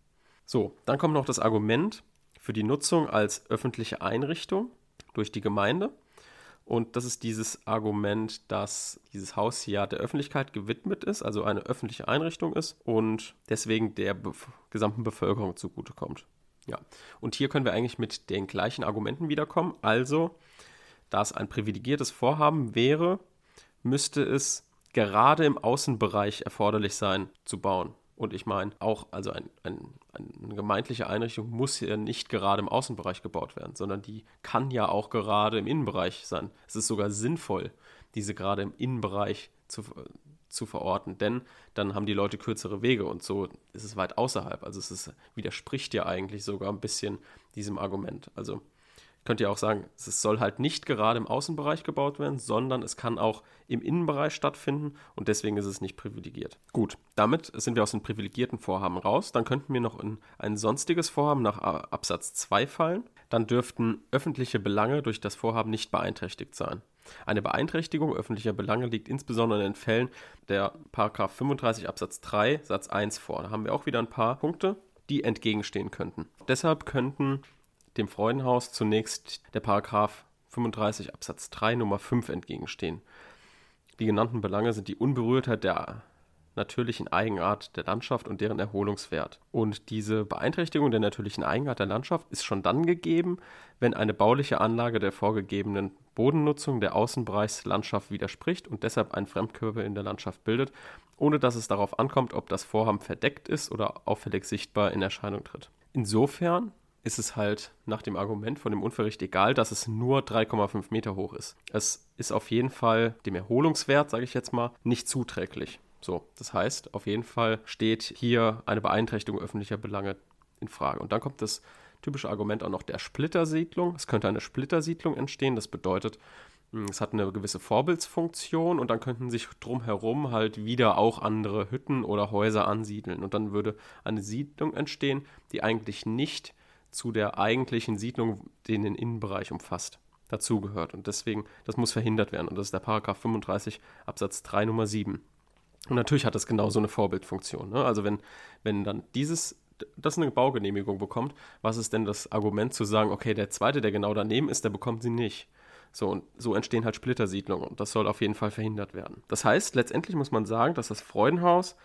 So, dann kommt noch das Argument für die Nutzung als öffentliche Einrichtung durch die Gemeinde. Und das ist dieses Argument, dass dieses Haus ja der Öffentlichkeit gewidmet ist, also eine öffentliche Einrichtung ist und deswegen der bef gesamten Bevölkerung zugutekommt. Ja, und hier können wir eigentlich mit den gleichen Argumenten wiederkommen. Also, da es ein privilegiertes Vorhaben wäre, müsste es gerade im Außenbereich erforderlich sein zu bauen. Und ich meine, auch, also ein, ein, eine gemeindliche Einrichtung muss ja nicht gerade im Außenbereich gebaut werden, sondern die kann ja auch gerade im Innenbereich sein. Es ist sogar sinnvoll, diese gerade im Innenbereich zu, zu verorten, denn dann haben die Leute kürzere Wege und so ist es weit außerhalb. Also es ist, widerspricht ja eigentlich sogar ein bisschen diesem Argument. Also könnt ihr auch sagen, es soll halt nicht gerade im Außenbereich gebaut werden, sondern es kann auch im Innenbereich stattfinden und deswegen ist es nicht privilegiert. Gut, damit sind wir aus den privilegierten Vorhaben raus. Dann könnten wir noch in ein sonstiges Vorhaben nach Absatz 2 fallen. Dann dürften öffentliche Belange durch das Vorhaben nicht beeinträchtigt sein. Eine Beeinträchtigung öffentlicher Belange liegt insbesondere in den Fällen der 35 Absatz 3 Satz 1 vor. Da haben wir auch wieder ein paar Punkte, die entgegenstehen könnten. Deshalb könnten dem Freudenhaus zunächst der Paragraph 35 Absatz 3 Nummer 5 entgegenstehen. Die genannten Belange sind die Unberührtheit der natürlichen Eigenart der Landschaft und deren Erholungswert. Und diese Beeinträchtigung der natürlichen Eigenart der Landschaft ist schon dann gegeben, wenn eine bauliche Anlage der vorgegebenen Bodennutzung der Außenbereichslandschaft widerspricht und deshalb einen Fremdkörper in der Landschaft bildet, ohne dass es darauf ankommt, ob das Vorhaben verdeckt ist oder auffällig sichtbar in Erscheinung tritt. Insofern ist es halt nach dem Argument von dem Unverricht egal, dass es nur 3,5 Meter hoch ist. Es ist auf jeden Fall dem Erholungswert, sage ich jetzt mal, nicht zuträglich. So, das heißt, auf jeden Fall steht hier eine Beeinträchtigung öffentlicher Belange in Frage. Und dann kommt das typische Argument auch noch der Splittersiedlung. Es könnte eine Splittersiedlung entstehen. Das bedeutet, hm, es hat eine gewisse Vorbildsfunktion und dann könnten sich drumherum halt wieder auch andere Hütten oder Häuser ansiedeln. Und dann würde eine Siedlung entstehen, die eigentlich nicht zu der eigentlichen Siedlung, die den Innenbereich umfasst, dazugehört. Und deswegen, das muss verhindert werden. Und das ist der Paragraph 35 Absatz 3 Nummer 7. Und natürlich hat das genauso eine Vorbildfunktion. Ne? Also wenn, wenn dann dieses, das eine Baugenehmigung bekommt, was ist denn das Argument zu sagen, okay, der zweite, der genau daneben ist, der bekommt sie nicht. So, und so entstehen halt Splittersiedlungen und das soll auf jeden Fall verhindert werden. Das heißt, letztendlich muss man sagen, dass das Freudenhaus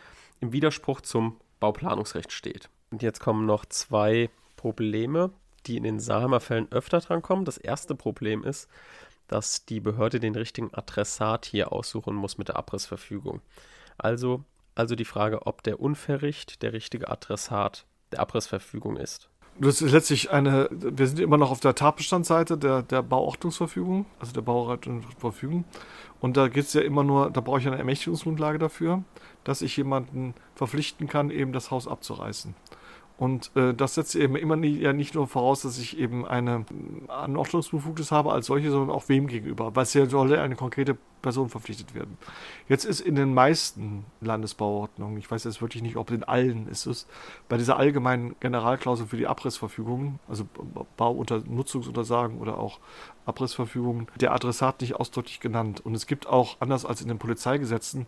im Widerspruch zum Bauplanungsrecht steht. Und jetzt kommen noch zwei Probleme, die in den Saarheimer Fällen öfter drankommen. Das erste Problem ist, dass die Behörde den richtigen Adressat hier aussuchen muss mit der Abrissverfügung. Also, also die Frage, ob der Unverricht der richtige Adressat der Abrissverfügung ist. Das ist letztlich eine, wir sind immer noch auf der Tatbestandsseite der, der Bauordnungsverfügung, also der Bauordnungsverfügung. Und da geht es ja immer nur, da brauche ich eine Ermächtigungsgrundlage dafür, dass ich jemanden verpflichten kann, eben das Haus abzureißen. Und äh, das setzt eben immer nie, ja nicht nur voraus, dass ich eben eine Anordnungsbefugnis habe als solche, sondern auch wem gegenüber, weil es ja soll eine konkrete Person verpflichtet werden. Jetzt ist in den meisten Landesbauordnungen, ich weiß jetzt wirklich nicht, ob in allen ist es, bei dieser allgemeinen Generalklausel für die Abrissverfügungen, also Baunutzungsuntersagen oder auch Abrissverfügungen, der Adressat nicht ausdrücklich genannt. Und es gibt auch, anders als in den Polizeigesetzen,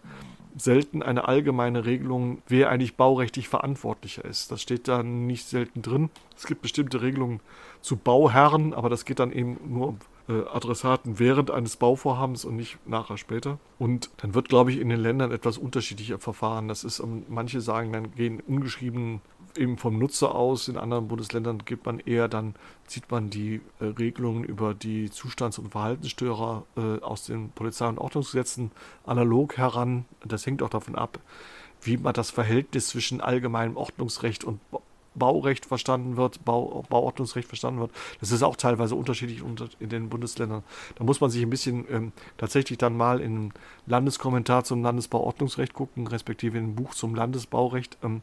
selten eine allgemeine Regelung, wer eigentlich baurechtlich verantwortlicher ist. Das steht da nicht selten drin. Es gibt bestimmte Regelungen zu Bauherren, aber das geht dann eben nur um äh, Adressaten während eines Bauvorhabens und nicht nachher später. Und dann wird, glaube ich, in den Ländern etwas unterschiedlicher verfahren. Das ist, ähm, manche sagen, dann gehen ungeschrieben eben vom Nutzer aus. In anderen Bundesländern gibt man eher, dann zieht man die äh, Regelungen über die Zustands- und Verhaltensstörer äh, aus den Polizei- und Ordnungsgesetzen analog heran. Das hängt auch davon ab, wie man das Verhältnis zwischen allgemeinem Ordnungsrecht und Baurecht verstanden wird, Bau, Bauordnungsrecht verstanden wird. Das ist auch teilweise unterschiedlich in den Bundesländern. Da muss man sich ein bisschen ähm, tatsächlich dann mal in Landeskommentar zum Landesbauordnungsrecht gucken, respektive in ein Buch zum Landesbaurecht, ähm,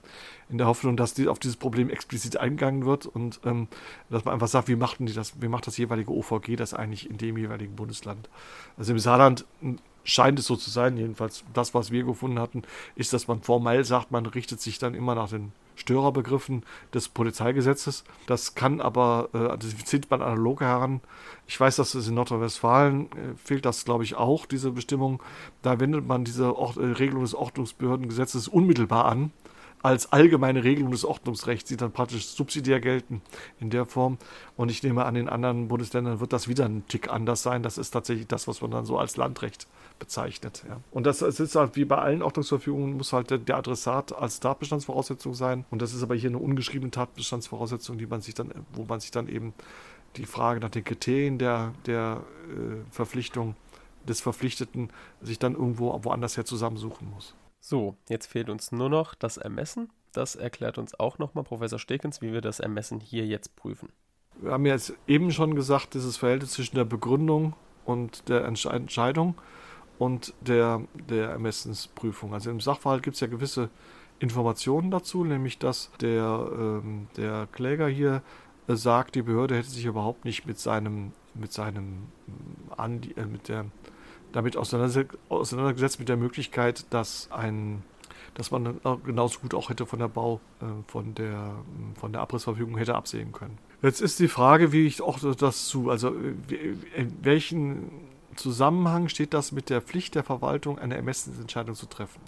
in der Hoffnung, dass die, auf dieses Problem explizit eingegangen wird und ähm, dass man einfach sagt, wie macht, das, wie macht das jeweilige OVG das eigentlich in dem jeweiligen Bundesland. Also im Saarland scheint es so zu sein, jedenfalls das, was wir gefunden hatten, ist, dass man formell sagt, man richtet sich dann immer nach den Störerbegriffen des Polizeigesetzes. Das kann aber, äh, das zieht man analog heran. Ich weiß, dass es in Nordrhein-Westfalen äh, fehlt das, glaube ich, auch, diese Bestimmung. Da wendet man diese äh, Regelung des Ordnungsbehördengesetzes unmittelbar an als allgemeine Regelung des Ordnungsrechts, die dann praktisch subsidiär gelten in der Form. Und ich nehme an, in anderen Bundesländern wird das wieder ein Tick anders sein. Das ist tatsächlich das, was man dann so als Landrecht bezeichnet. Ja. Und das, ist halt wie bei allen Ordnungsverfügungen, muss halt der, der, Adressat als Tatbestandsvoraussetzung sein. Und das ist aber hier eine ungeschriebene Tatbestandsvoraussetzung, die man sich dann, wo man sich dann eben die Frage nach den Kriterien der, der äh, Verpflichtung des Verpflichteten sich dann irgendwo woanders her zusammensuchen muss. So, jetzt fehlt uns nur noch das Ermessen. Das erklärt uns auch nochmal Professor Stekens, wie wir das Ermessen hier jetzt prüfen. Wir haben jetzt eben schon gesagt, dieses Verhältnis zwischen der Begründung und der Entscheidung und der, der Ermessensprüfung. Also im Sachverhalt gibt es ja gewisse Informationen dazu, nämlich dass der, ähm, der Kläger hier äh, sagt, die Behörde hätte sich überhaupt nicht mit seinem, mit seinem, äh, mit der damit auseinandergesetzt mit der Möglichkeit, dass ein dass man genauso gut auch hätte von der Bau, äh, von der, von der Abrissverfügung hätte absehen können. Jetzt ist die Frage, wie ich auch das zu, also in welchen Zusammenhang steht das mit der Pflicht der Verwaltung, eine Ermessensentscheidung zu treffen?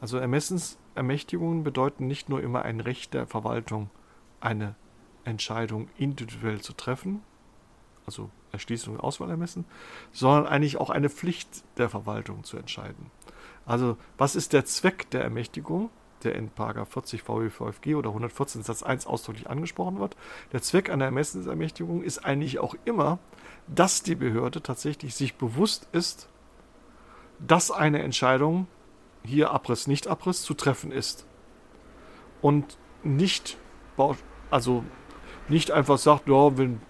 Also Ermessensermächtigungen bedeuten nicht nur immer ein Recht der Verwaltung, eine Entscheidung individuell zu treffen, also Erschließung und Auswahl ermessen, sondern eigentlich auch eine Pflicht der Verwaltung zu entscheiden. Also, was ist der Zweck der Ermächtigung, der in 40 VWVFG oder 114 Satz 1 ausdrücklich angesprochen wird? Der Zweck einer Ermessensermächtigung ist eigentlich auch immer, dass die Behörde tatsächlich sich bewusst ist, dass eine Entscheidung, hier Abriss, nicht Abriss, zu treffen ist. Und nicht, also nicht einfach sagt, ja, wenn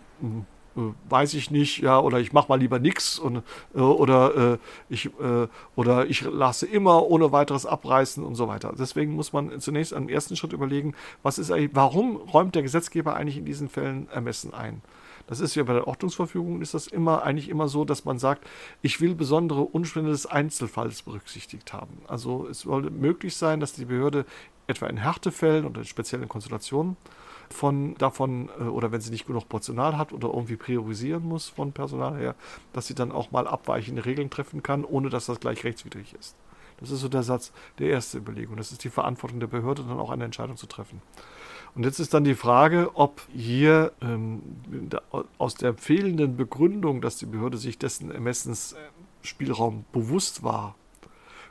weiß ich nicht, ja, oder ich mache mal lieber nichts und äh, oder äh, ich äh, oder ich lasse immer ohne weiteres abreißen und so weiter. Deswegen muss man zunächst am ersten Schritt überlegen, was ist eigentlich, warum räumt der Gesetzgeber eigentlich in diesen Fällen Ermessen ein? Das ist ja bei der Ordnungsverfügung ist das immer eigentlich immer so, dass man sagt, ich will besondere Umstände des Einzelfalls berücksichtigt haben. Also es soll möglich sein, dass die Behörde etwa in Härtefällen oder in speziellen Konstellationen von davon, äh, oder wenn sie nicht genug Portional hat oder irgendwie priorisieren muss von Personal her, dass sie dann auch mal abweichende Regeln treffen kann, ohne dass das gleich rechtswidrig ist. Das ist so der Satz, der erste Überlegung. Das ist die Verantwortung der Behörde, dann auch eine Entscheidung zu treffen. Und jetzt ist dann die Frage, ob hier ähm, aus der fehlenden Begründung, dass die Behörde sich dessen Ermessensspielraum bewusst war,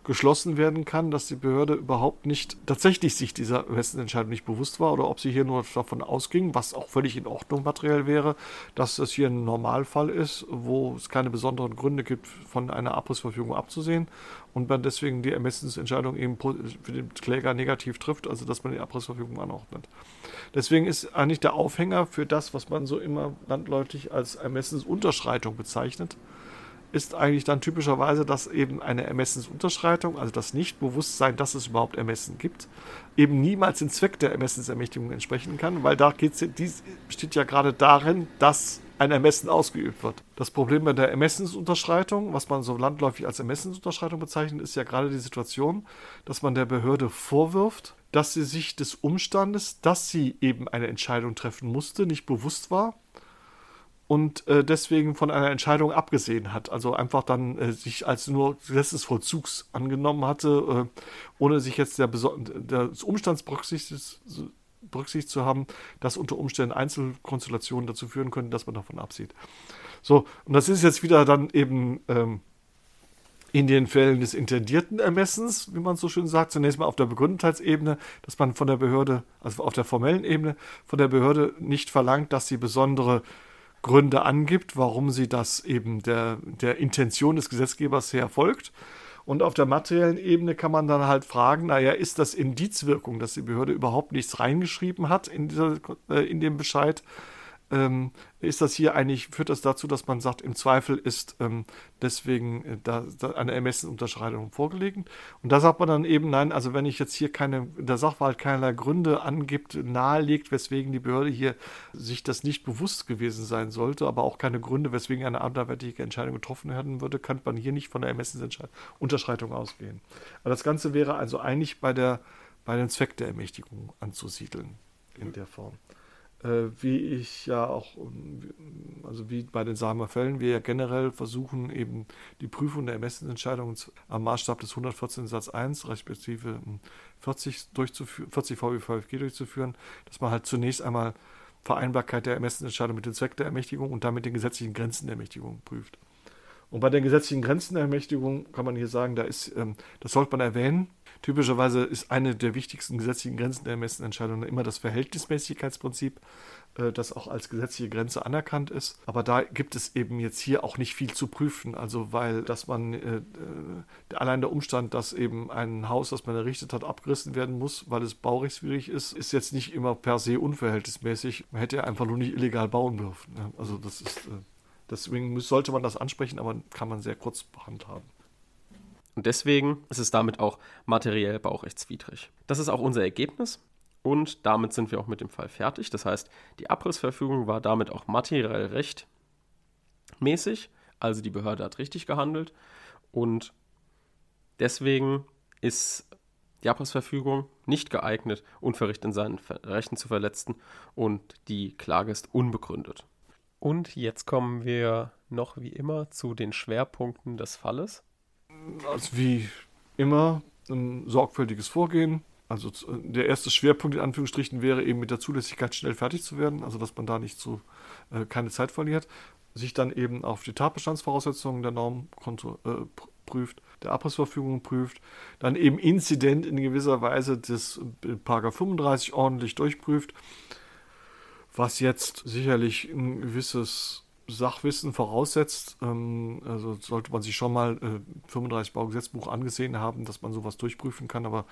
geschlossen werden kann, dass die Behörde überhaupt nicht tatsächlich sich dieser Entscheidung nicht bewusst war oder ob sie hier nur davon ausging, was auch völlig in Ordnung materiell wäre, dass das hier ein Normalfall ist, wo es keine besonderen Gründe gibt, von einer Abrissverfügung abzusehen und man deswegen die Ermessensentscheidung eben für den Kläger negativ trifft, also dass man die Abrissverfügung anordnet. Deswegen ist eigentlich der Aufhänger für das, was man so immer landläufig als Ermessensunterschreitung bezeichnet, ist eigentlich dann typischerweise, dass eben eine Ermessensunterschreitung, also das Nichtbewusstsein, dass es überhaupt Ermessen gibt, eben niemals den Zweck der Ermessensermächtigung entsprechen kann, weil da geht's, dies besteht ja gerade darin, dass ein Ermessen ausgeübt wird. Das Problem bei der Ermessensunterschreitung, was man so landläufig als Ermessensunterschreitung bezeichnet, ist ja gerade die Situation, dass man der Behörde vorwirft, dass sie sich des Umstandes, dass sie eben eine Entscheidung treffen musste, nicht bewusst war und äh, deswegen von einer Entscheidung abgesehen hat. Also einfach dann äh, sich als nur Gesetzesvollzugs angenommen hatte, äh, ohne sich jetzt der des Umstands berücksichtigt, zu haben, dass unter Umständen Einzelkonstellationen dazu führen können, dass man davon absieht. So, und das ist jetzt wieder dann eben ähm, in den Fällen des intendierten Ermessens, wie man so schön sagt, zunächst mal auf der Begründetheitsebene, dass man von der Behörde, also auf der formellen Ebene, von der Behörde nicht verlangt, dass sie besondere Gründe angibt, warum sie das eben der, der Intention des Gesetzgebers her folgt. Und auf der materiellen Ebene kann man dann halt fragen, naja, ist das Indizwirkung, dass die Behörde überhaupt nichts reingeschrieben hat in, dieser, äh, in dem Bescheid? Ähm, ist das hier eigentlich, führt das dazu, dass man sagt, im Zweifel ist ähm, deswegen äh, da, da eine Ermessenunterscheidung vorgelegen. Und da sagt man dann eben, nein, also wenn ich jetzt hier keine, der Sachverhalt keinerlei Gründe angibt, nahelegt, weswegen die Behörde hier sich das nicht bewusst gewesen sein sollte, aber auch keine Gründe, weswegen eine anderweitige Entscheidung getroffen werden würde, kann man hier nicht von der Ermessensunterschreitung ausgehen. Aber das Ganze wäre also eigentlich bei der bei dem Zweck der Ermächtigung anzusiedeln in der Form äh, wie ich ja auch, ähm, also wie bei den Samer Fällen, wir ja generell versuchen, eben die Prüfung der Ermessensentscheidungen am Maßstab des 114 Satz 1, respektive 40, durchzuführen, 40 VWVFG durchzuführen, dass man halt zunächst einmal Vereinbarkeit der Ermessensentscheidung mit dem Zweck der Ermächtigung und damit den gesetzlichen Grenzen der Ermächtigung prüft. Und bei den gesetzlichen Grenzen der Ermächtigung kann man hier sagen, da ist, ähm, das sollte man erwähnen, Typischerweise ist eine der wichtigsten gesetzlichen Grenzen der Ermessensentscheidungen immer das Verhältnismäßigkeitsprinzip, äh, das auch als gesetzliche Grenze anerkannt ist. Aber da gibt es eben jetzt hier auch nicht viel zu prüfen. Also weil, dass man äh, äh, allein der Umstand, dass eben ein Haus, das man errichtet hat, abgerissen werden muss, weil es baurechtswidrig ist, ist jetzt nicht immer per se unverhältnismäßig. Man hätte ja einfach nur nicht illegal bauen dürfen. Ne? Also das ist deswegen sollte man das ansprechen, aber kann man sehr kurz handhaben. Und deswegen ist es damit auch materiell baurechtswidrig. Das ist auch unser Ergebnis. Und damit sind wir auch mit dem Fall fertig. Das heißt, die Abrissverfügung war damit auch materiell rechtmäßig. Also die Behörde hat richtig gehandelt. Und deswegen ist die Abrissverfügung nicht geeignet, Unverricht in seinen Rechten zu verletzen. Und die Klage ist unbegründet. Und jetzt kommen wir noch wie immer zu den Schwerpunkten des Falles. Also wie immer ein sorgfältiges Vorgehen. Also der erste Schwerpunkt in Anführungsstrichen wäre eben mit der Zulässigkeit schnell fertig zu werden, also dass man da nicht zu äh, keine Zeit verliert, sich dann eben auf die Tatbestandsvoraussetzungen der Norm äh, prüft, der Abrissverfügung prüft, dann eben Inzident in gewisser Weise des äh, Paragraph 35 ordentlich durchprüft, was jetzt sicherlich ein gewisses Sachwissen voraussetzt. Ähm, also sollte man sich schon mal äh, 35 Baugesetzbuch angesehen haben, dass man sowas durchprüfen kann. Aber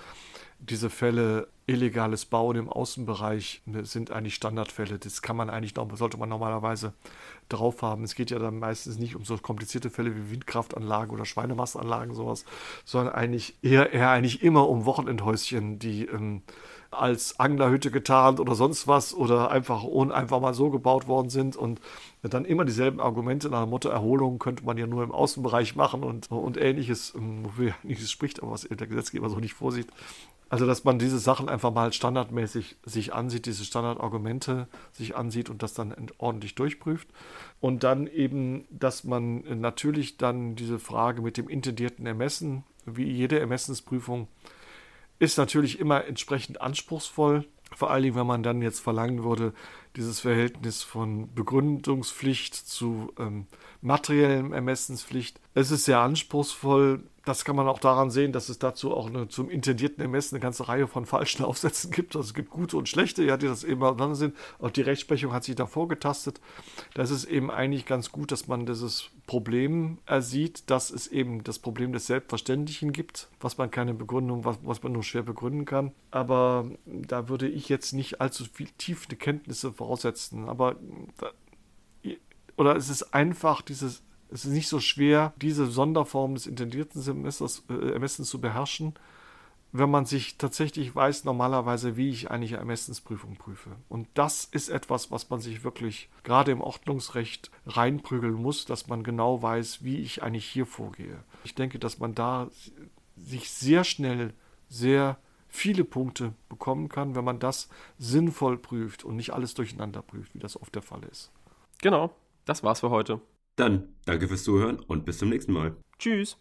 diese Fälle, illegales Bauen im Außenbereich, ne, sind eigentlich Standardfälle. Das kann man eigentlich noch, sollte man normalerweise drauf haben. Es geht ja dann meistens nicht um so komplizierte Fälle wie Windkraftanlagen oder Schweinemastanlagen, sowas, sondern eigentlich eher, eher eigentlich immer um Wochenendhäuschen, die ähm, als Anglerhütte getarnt oder sonst was oder einfach, einfach mal so gebaut worden sind und dann immer dieselben Argumente nach dem Motto Erholung könnte man ja nur im Außenbereich machen und, und ähnliches, ähm, wofür ja nichts spricht, aber was der Gesetzgeber so nicht vorsieht. Also, dass man diese Sachen einfach mal standardmäßig sich ansieht, diese Standardargumente sich ansieht und das dann ordentlich durchprüft. Und dann eben, dass man natürlich dann diese Frage mit dem intendierten Ermessen, wie jede Ermessensprüfung, ist natürlich immer entsprechend anspruchsvoll. Vor allen Dingen, wenn man dann jetzt verlangen würde, dieses Verhältnis von Begründungspflicht zu ähm, materiellem Ermessenspflicht. Es ist sehr anspruchsvoll, das kann man auch daran sehen, dass es dazu auch eine, zum intendierten Ermessen eine ganze Reihe von falschen Aufsätzen gibt. Also es gibt gute und schlechte, ja, die das eben auseinander sind. Auch die Rechtsprechung hat sich da vorgetastet. Da ist eben eigentlich ganz gut, dass man dieses Problem ersieht, dass es eben das Problem des Selbstverständlichen gibt, was man keine Begründung, was, was man nur schwer begründen kann. Aber da würde ich jetzt nicht allzu viel tiefende Kenntnisse voraussetzen. Aber oder es ist einfach dieses es ist nicht so schwer, diese Sonderform des intendierten Semesters, äh, Ermessens zu beherrschen, wenn man sich tatsächlich weiß, normalerweise, wie ich eine Ermessensprüfung prüfe. Und das ist etwas, was man sich wirklich gerade im Ordnungsrecht reinprügeln muss, dass man genau weiß, wie ich eigentlich hier vorgehe. Ich denke, dass man da sich sehr schnell sehr viele Punkte bekommen kann, wenn man das sinnvoll prüft und nicht alles durcheinander prüft, wie das oft der Fall ist. Genau, das war's für heute. Dann danke fürs Zuhören und bis zum nächsten Mal. Tschüss.